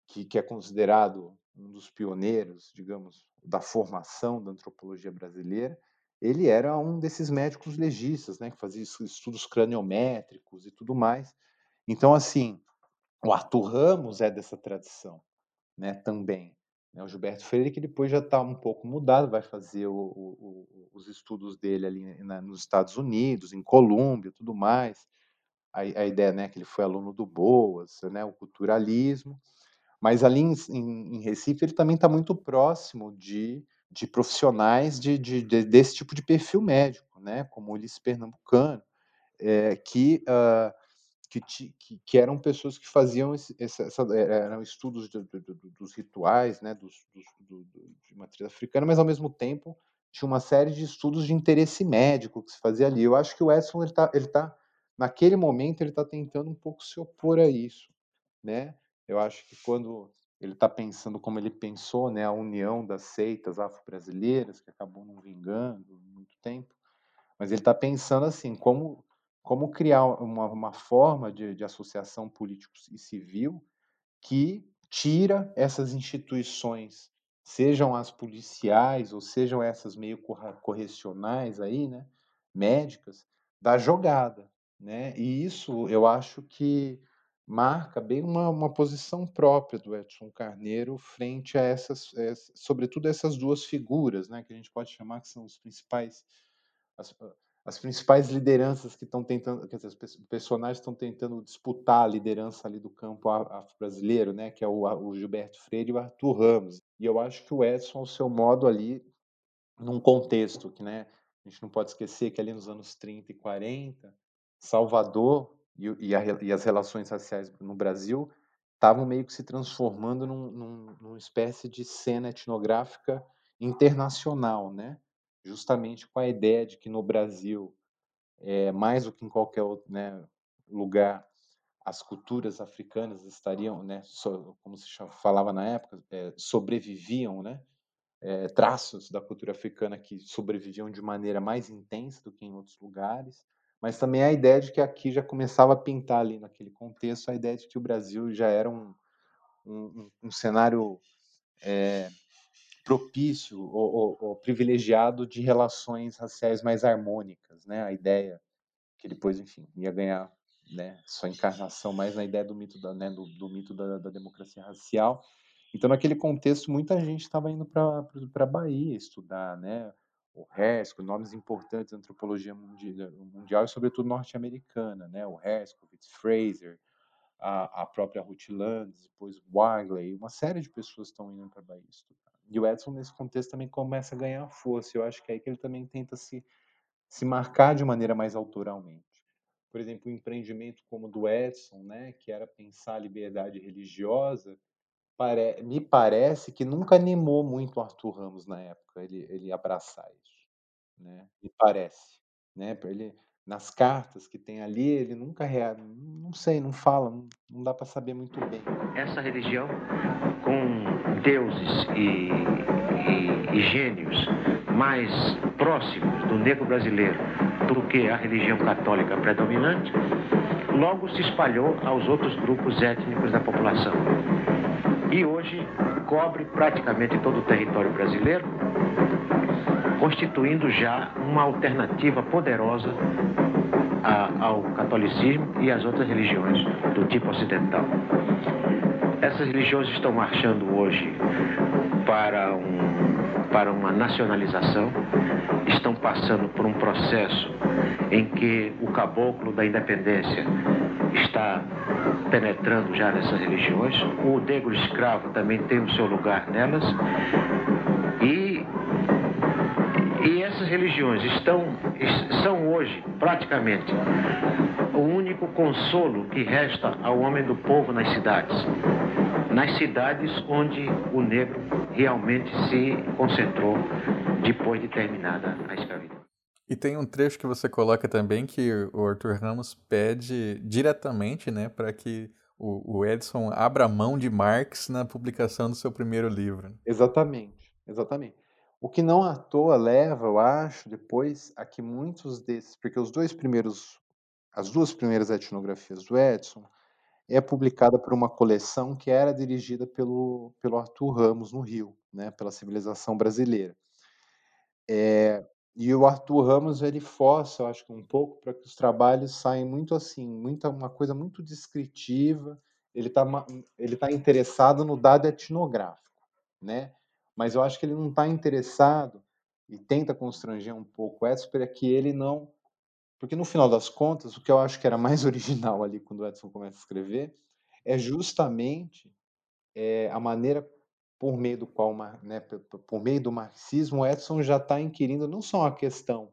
que, que é considerado um dos pioneiros, digamos, da formação da antropologia brasileira, ele era um desses médicos legistas, né, que fazia estudos craniométricos e tudo mais. Então, assim, o Arthur Ramos é dessa tradição, né, também. Né, o Gilberto Freire, que depois já está um pouco mudado, vai fazer o, o, os estudos dele ali na, nos Estados Unidos, em Colômbia, tudo mais a, a ideia, né, que ele foi aluno do Boas, né, o culturalismo, mas ali em, em, Recife ele também está muito próximo de, de profissionais de, de, de, desse tipo de perfil médico, né, como o Ulisses Pernambucano, é, que uh, que, que, que, eram pessoas que faziam esse, essa, essa, eram estudos do, do, do, dos rituais, né, dos, dos, de matriz africana, mas ao mesmo tempo tinha uma série de estudos de interesse médico que se fazia ali. Eu acho que o Edson ele está, ele tá naquele momento ele está tentando um pouco se opor a isso, né? Eu acho que quando ele está pensando como ele pensou, né, a união das seitas afro-brasileiras que acabou não vingando muito tempo, mas ele está pensando assim como como criar uma, uma forma de, de associação político e civil que tira essas instituições, sejam as policiais ou sejam essas meio correcionais aí, né, médicas, da jogada, né? E isso eu acho que marca bem uma, uma posição própria do Edson Carneiro frente a essas, essas, sobretudo essas duas figuras, né, que a gente pode chamar que são os principais as, as principais lideranças que estão tentando, dizer, os personagens estão tentando disputar a liderança ali do campo afro-brasileiro, né, que é o, o, Gilberto Freire e o Arthur Ramos. E eu acho que o Edson, ao seu modo ali, num contexto que, né, a gente não pode esquecer que ali nos anos 30 e 40, Salvador e, e, a, e as relações raciais no Brasil estavam meio que se transformando num, num, numa espécie de cena etnográfica internacional, né? justamente com a ideia de que no Brasil, é, mais do que em qualquer outro né, lugar, as culturas africanas estariam, né, so, como se falava na época, é, sobreviviam, né, é, traços da cultura africana que sobreviviam de maneira mais intensa do que em outros lugares, mas também a ideia de que aqui já começava a pintar ali naquele contexto a ideia de que o Brasil já era um, um, um cenário é, propício ou, ou, ou, privilegiado de relações raciais mais harmônicas, né? A ideia que depois, enfim, ia ganhar né, sua encarnação mais na ideia do mito da, né, do, do mito da, da, democracia racial. Então, naquele contexto, muita gente estava indo para a Bahia estudar, né? O Hersco, nomes importantes da antropologia mundial, e, sobretudo, norte-americana, né? O Herskovitz, Fraser, a, a própria Ruth Landes, depois Wagley, uma série de pessoas estão indo para Bahia estudar. E o Edson, nesse contexto, também começa a ganhar força. Eu acho que é aí que ele também tenta se, se marcar de maneira mais autoralmente. Por exemplo, o um empreendimento como o do Edson, né, que era pensar a liberdade religiosa, pare... me parece que nunca animou muito o Arthur Ramos na época, ele, ele abraçar isso. Né? Me parece. Né? Ele, nas cartas que tem ali, ele nunca reage, não sei, não fala, não, não dá para saber muito bem. Essa religião com deuses e, e, e gênios mais próximos do negro brasileiro do que a religião católica predominante, logo se espalhou aos outros grupos étnicos da população. E hoje cobre praticamente todo o território brasileiro, constituindo já uma alternativa poderosa a, ao catolicismo e às outras religiões do tipo ocidental. Essas religiões estão marchando hoje para, um, para uma nacionalização, estão passando por um processo em que o caboclo da independência está penetrando já nessas religiões, o negro escravo também tem o seu lugar nelas, e, e essas religiões estão, são hoje praticamente o único consolo que resta ao homem do povo nas cidades. Nas cidades onde o negro realmente se concentrou depois de terminada a escravidão. E tem um trecho que você coloca também que o Arthur Ramos pede diretamente né, para que o, o Edson abra mão de Marx na publicação do seu primeiro livro. Exatamente, exatamente. O que não à toa leva, eu acho, depois a que muitos desses, porque os dois primeiros as duas primeiras etnografias do Edson, é publicada por uma coleção que era dirigida pelo, pelo Arthur Ramos no Rio, né, pela civilização brasileira. É, e o Arthur Ramos ele força, eu acho que um pouco, para que os trabalhos saiam muito assim, muita, uma coisa muito descritiva. Ele está ele tá interessado no dado etnográfico, né? Mas eu acho que ele não está interessado e tenta constranger um pouco o Edson para que ele não porque no final das contas, o que eu acho que era mais original ali quando o Edson começa a escrever é justamente é, a maneira por meio do qual, né, por meio do marxismo, Edson já está inquirindo não só a questão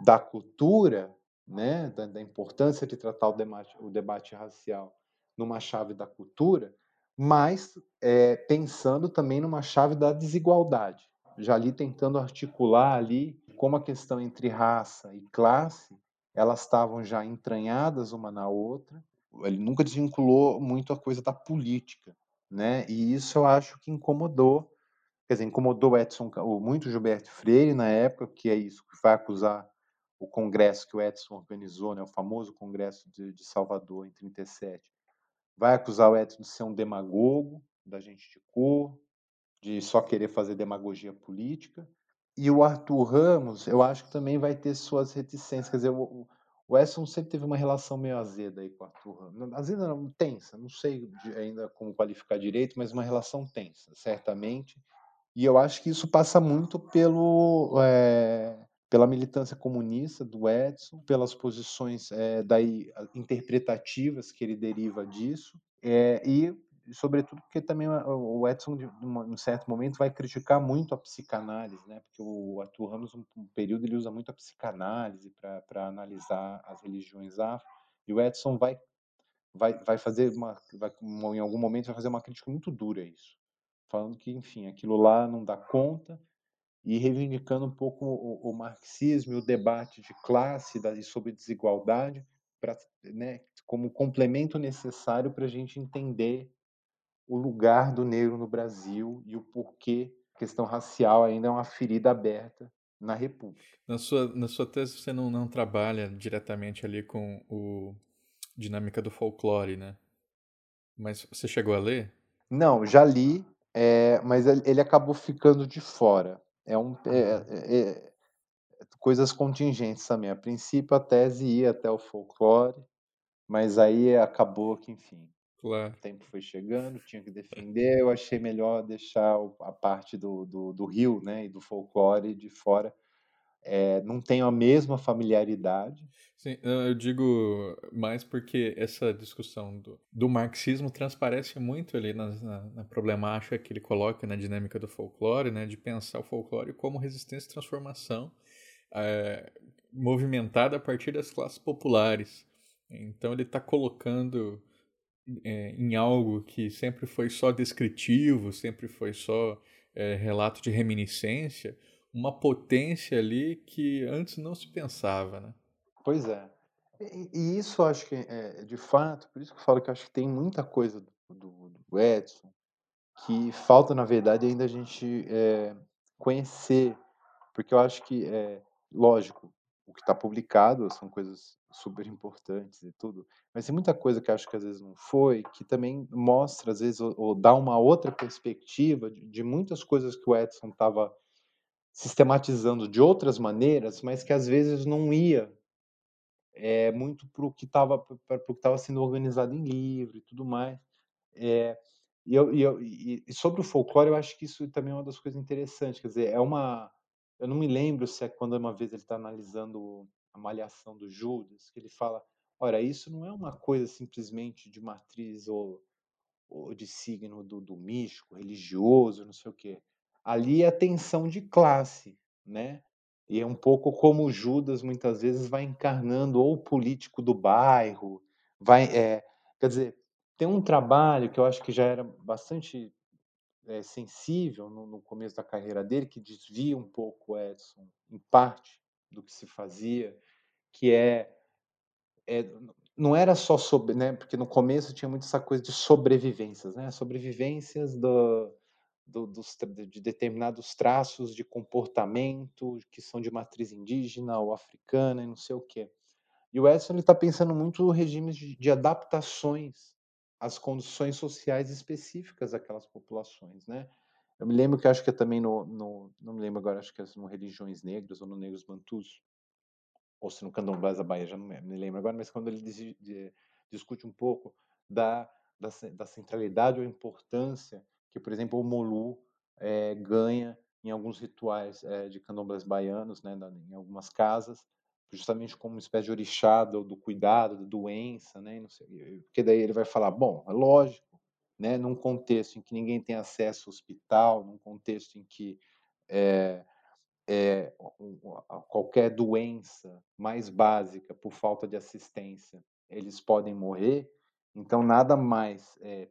da cultura né, da, da importância de tratar o debate, o debate racial numa chave da cultura, mas é, pensando também numa chave da desigualdade, já ali tentando articular ali como a questão entre raça e classe elas estavam já entranhadas uma na outra. Ele nunca desvinculou muito a coisa da política, né? E isso eu acho que incomodou, quer dizer, incomodou Edson, muito Gilberto Freire na época, que é isso que vai acusar o congresso que o Edson organizou, né, o famoso congresso de, de Salvador em 37, vai acusar o Edson de ser um demagogo, da gente de cor, de só querer fazer demagogia política. E o Arthur Ramos, eu acho que também vai ter suas reticências. Quer dizer, o, o Edson sempre teve uma relação meio azeda aí com o Arthur Ramos. Azeda não, tensa, não sei ainda como qualificar direito, mas uma relação tensa, certamente. E eu acho que isso passa muito pelo, é, pela militância comunista do Edson, pelas posições é, daí interpretativas que ele deriva disso, é, e sobretudo porque também o Edson, em um certo momento, vai criticar muito a psicanálise, né? Porque o Arthur Ramos, um, período, ele usa muito a psicanálise para analisar as religiões afro, e o Edson vai vai, vai fazer uma, vai, em algum momento, vai fazer uma crítica muito dura a isso, falando que, enfim, aquilo lá não dá conta e reivindicando um pouco o, o marxismo e o debate de classe da, e sobre desigualdade, pra, né, como complemento necessário para a gente entender o lugar do negro no Brasil e o porquê a questão racial ainda é uma ferida aberta na República. Na sua, na sua tese você não, não trabalha diretamente ali com o dinâmica do folclore, né? Mas você chegou a ler? Não, já li, é, mas ele acabou ficando de fora. É um é, é, é, coisas contingentes também. A princípio a tese ia até o folclore, mas aí acabou que, enfim, Claro. O tempo foi chegando, tinha que defender. Eu achei melhor deixar a parte do, do, do rio né, e do folclore de fora. É, não tenho a mesma familiaridade. Sim, eu digo mais porque essa discussão do, do marxismo transparece muito ali na, na, na, problemática que ele coloca na dinâmica do folclore, né, de pensar o folclore como resistência e transformação é, movimentada a partir das classes populares. Então ele está colocando é, em algo que sempre foi só descritivo, sempre foi só é, relato de reminiscência, uma potência ali que antes não se pensava, né? Pois é. E, e isso acho que é de fato, por isso que eu falo que acho que tem muita coisa do, do, do Edson que falta, na verdade, ainda a gente é, conhecer, porque eu acho que, é, lógico, o que está publicado são coisas super importantes e tudo, mas tem muita coisa que acho que às vezes não foi, que também mostra, às vezes, ou, ou dá uma outra perspectiva de, de muitas coisas que o Edson estava sistematizando de outras maneiras, mas que às vezes não ia é, muito para o que estava sendo organizado em livro e tudo mais. É, e, eu, e, eu, e, sobre o folclore, eu acho que isso também é uma das coisas interessantes. Quer dizer, é uma. Eu não me lembro se é quando uma vez ele está analisando a malhação do Judas, que ele fala: ora, isso não é uma coisa simplesmente de matriz ou, ou de signo do, do místico, religioso, não sei o quê. Ali é tensão de classe, né? E é um pouco como Judas muitas vezes vai encarnando ou o político do bairro, vai, é, quer dizer, tem um trabalho que eu acho que já era bastante é, sensível no, no, começo da carreira dele, que desvia um pouco o Edson, em parte, do que se fazia, que é, é não era só sobre, né, porque no começo tinha muito essa coisa de sobrevivências, né, sobrevivências do, do, dos, de determinados traços de comportamento que são de matriz indígena ou africana e não sei o quê. E o Edson está pensando muito regimes de, de adaptações às condições sociais específicas daquelas populações, né? Eu me lembro que acho que é também no, no não me lembro agora, acho que é no Religiões Negras ou no Negros Bantus, ou se no Candomblé da Bahia, já não me lembro agora, mas quando ele diz, de, discute um pouco da, da, da, centralidade ou importância que, por exemplo, o Molu é, ganha em alguns rituais é, de candomblés baianos, né, em algumas casas, justamente como uma espécie de orixá do, do cuidado, da doença, né, sei, porque daí ele vai falar, bom, é lógico, né, num contexto em que ninguém tem acesso ao hospital, num contexto em que é, é, qualquer doença mais básica por falta de assistência, eles podem morrer. Então, nada mais é,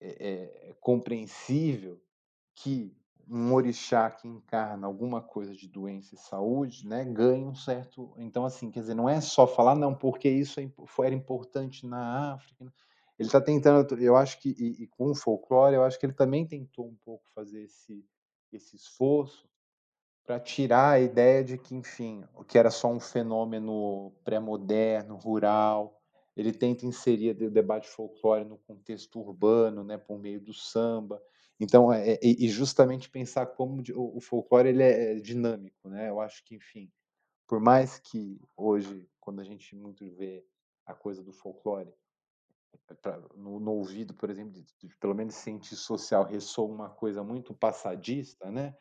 é, é compreensível que um orixá que encarna alguma coisa de doença e saúde, né, um certo. Então, assim, quer dizer, não é só falar, não, porque isso é era importante na África. Ele está tentando, eu acho que, e, e, com o folclore, eu acho que ele também tentou um pouco fazer esse, esse esforço para tirar a ideia de que, enfim, o que era só um fenômeno pré-moderno, rural, ele tenta inserir o debate folclore no contexto urbano, né, por meio do samba. Então, é, é e justamente pensar como o folclore ele é, é dinâmico, né? Eu acho que, enfim, por mais que hoje, quando a gente muito vê a coisa do folclore, pra, no, no, ouvido, por exemplo, de, de, pelo menos cientista social, ressoa uma coisa muito passadista, né?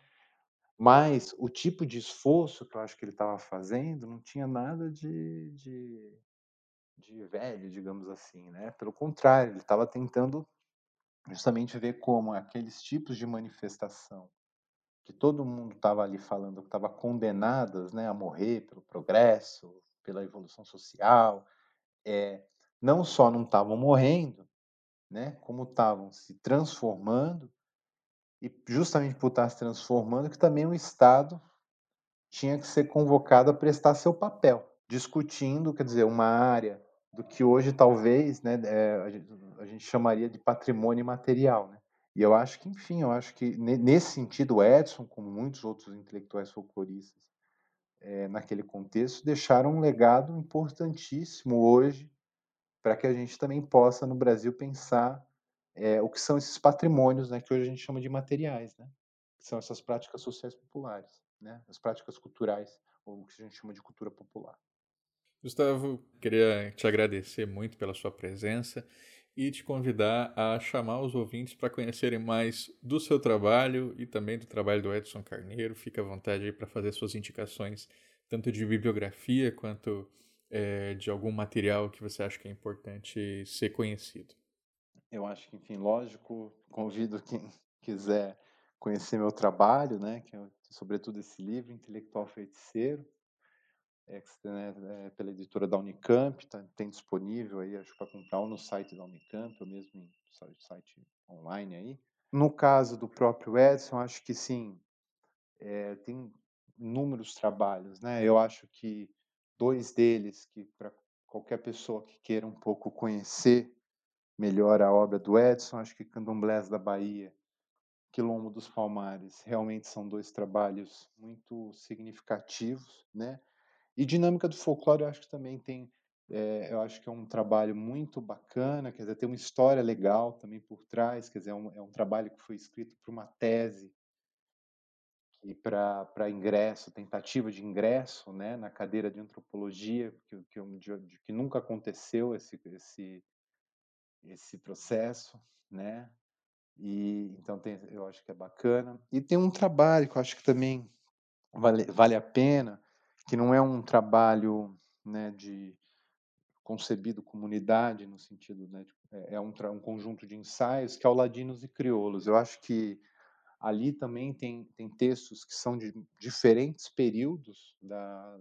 Mas o tipo de esforço que eu acho que ele estava fazendo não tinha nada de, de, de velho, digamos assim, né? Pelo contrário, ele estava tentando justamente ver como aqueles tipos de manifestação que todo mundo estava ali falando que estava condenadas né, a morrer pelo progresso, pela evolução social, é, não só não estavam morrendo, né, como estavam se transformando, e justamente por estar se transformando, que também o Estado tinha que ser convocado a prestar seu papel, discutindo, quer dizer, uma área do que hoje talvez né, é, a, gente, chamaria de patrimônio material. Né? E eu acho que, enfim, eu acho que nesse sentido, Edson, como muitos outros intelectuais folcloristas, é, naquele contexto, deixaram um legado importantíssimo hoje para que a gente também possa, no Brasil, pensar é, o que são esses patrimônios né, que hoje a gente chama de materiais, né? que são essas práticas sociais populares, né? as práticas culturais, ou o que a gente chama de cultura popular. Gustavo, queria te agradecer muito pela sua presença e te convidar a chamar os ouvintes para conhecerem mais do seu trabalho e também do trabalho do Edson Carneiro. Fique à vontade aí para fazer suas indicações, tanto de bibliografia quanto é, de algum material que você acha que é importante ser conhecido. Eu acho que, enfim, lógico, convido quem quiser conhecer meu trabalho, né, que é sobretudo esse livro, Intelectual Feiticeiro, é, né, é, pela editora da Unicamp, tá, tem disponível aí, acho para comprar ou no site da Unicamp, ou mesmo em site online aí. No caso do próprio Edson, acho que sim, é, tem inúmeros trabalhos, né? Eu acho que dois deles, que para qualquer pessoa que queira um pouco conhecer melhor a obra do Edson, acho que Candomblés da Bahia, Quilombo dos Palmares, realmente são dois trabalhos muito significativos, né? E dinâmica do folclore, eu acho que também tem, é, eu acho que é um trabalho muito bacana, quer dizer, tem uma história legal também por trás, quer dizer, é um, é um trabalho que foi escrito para uma tese e para ingresso, tentativa de ingresso, né, na cadeira de antropologia, que, que, de, que nunca aconteceu esse, esse, esse processo, né, e então tem, eu acho que é bacana. E tem um trabalho que eu acho que também vale, vale a pena, que não é um trabalho né, de concebido comunidade no sentido né, de, é, é um, um, conjunto de ensaios que é o Ladinos e Crioulos. Eu acho que ali também tem, tem textos que são de diferentes períodos da,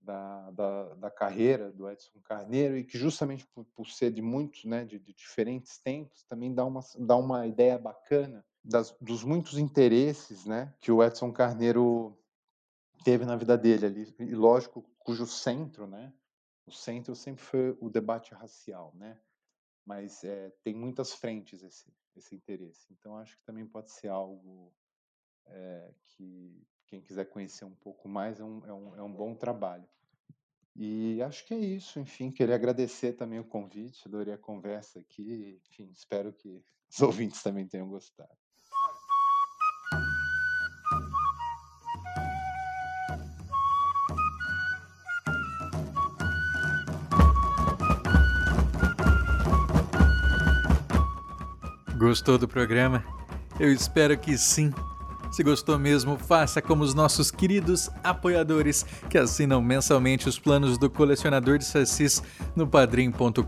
da, da, da carreira do Edson Carneiro e que justamente por, por ser de muitos, né, de, de, diferentes tempos, também dá uma, dá uma ideia bacana das, dos muitos interesses né, que o Edson Carneiro teve na vida dele ali, e lógico, cujo centro, né, o centro sempre foi o debate racial, né, mas é, tem muitas frentes esse, esse interesse. Então acho que também pode ser algo é, que quem quiser conhecer um pouco mais é um, é um, é um bom trabalho. E acho que é isso, enfim, queria agradecer também o convite, adorei a conversa aqui, enfim, espero que os ouvintes também tenham gostado. Gostou do programa? Eu espero que sim. Se gostou mesmo, faça como os nossos queridos apoiadores que assinam mensalmente os planos do colecionador de sacis no padrim.com.br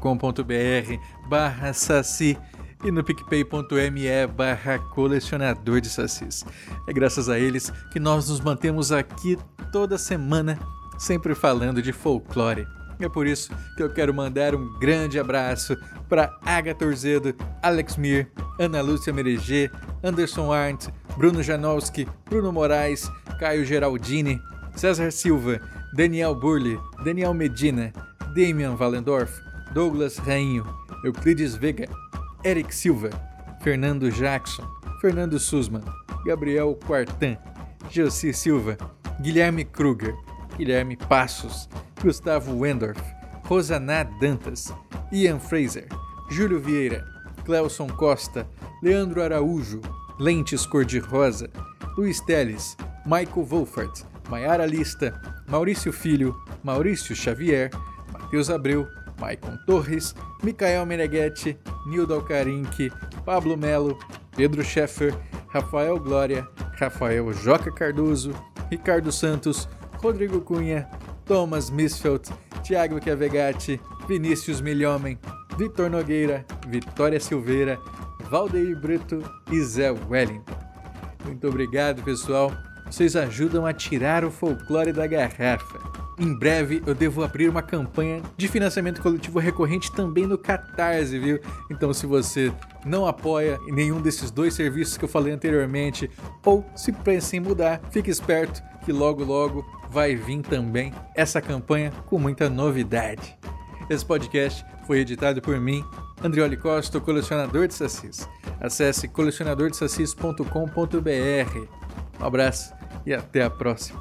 barra saci e no picpay.me barra colecionador de sacis. É graças a eles que nós nos mantemos aqui toda semana, sempre falando de folclore. É por isso que eu quero mandar um grande abraço para Agatha Orzedo, Alex Mir, Ana Lúcia Mereger, Anderson Arndt, Bruno Janowski, Bruno Moraes, Caio Geraldini, César Silva, Daniel Burley, Daniel Medina, Damian Valendorf, Douglas Rainho, Euclides Vega, Eric Silva, Fernando Jackson, Fernando Sussman, Gabriel Quartan, Josi Silva, Guilherme Kruger, Guilherme Passos, Gustavo Wendorf, Rosaná Dantas, Ian Fraser, Júlio Vieira, Cleuson Costa, Leandro Araújo, Lentes Cor-de-Rosa, Luiz Teles, Michael Wolfert, Maiara Lista, Maurício Filho, Maurício Xavier, Matheus Abreu, Maicon Torres, Micael Meneghetti, Nildo Alcarinque, Pablo Melo, Pedro Scheffer, Rafael Glória, Rafael Joca Cardoso, Ricardo Santos, Rodrigo Cunha, Thomas Misfeld, Thiago Chiavegatti, Vinícius Milhomem, Vitor Nogueira, Vitória Silveira, Valdeir Brito e Zé Wellington. Muito obrigado, pessoal. Vocês ajudam a tirar o folclore da garrafa. Em breve eu devo abrir uma campanha de financiamento coletivo recorrente também no Catarse, viu? Então, se você não apoia nenhum desses dois serviços que eu falei anteriormente, ou se pensa em mudar, fique esperto que logo logo vai vir também essa campanha com muita novidade. Esse podcast foi editado por mim, Andrioli Costa, colecionador de sacis. Acesse colecionadordesacis.com.br. Um abraço e até a próxima.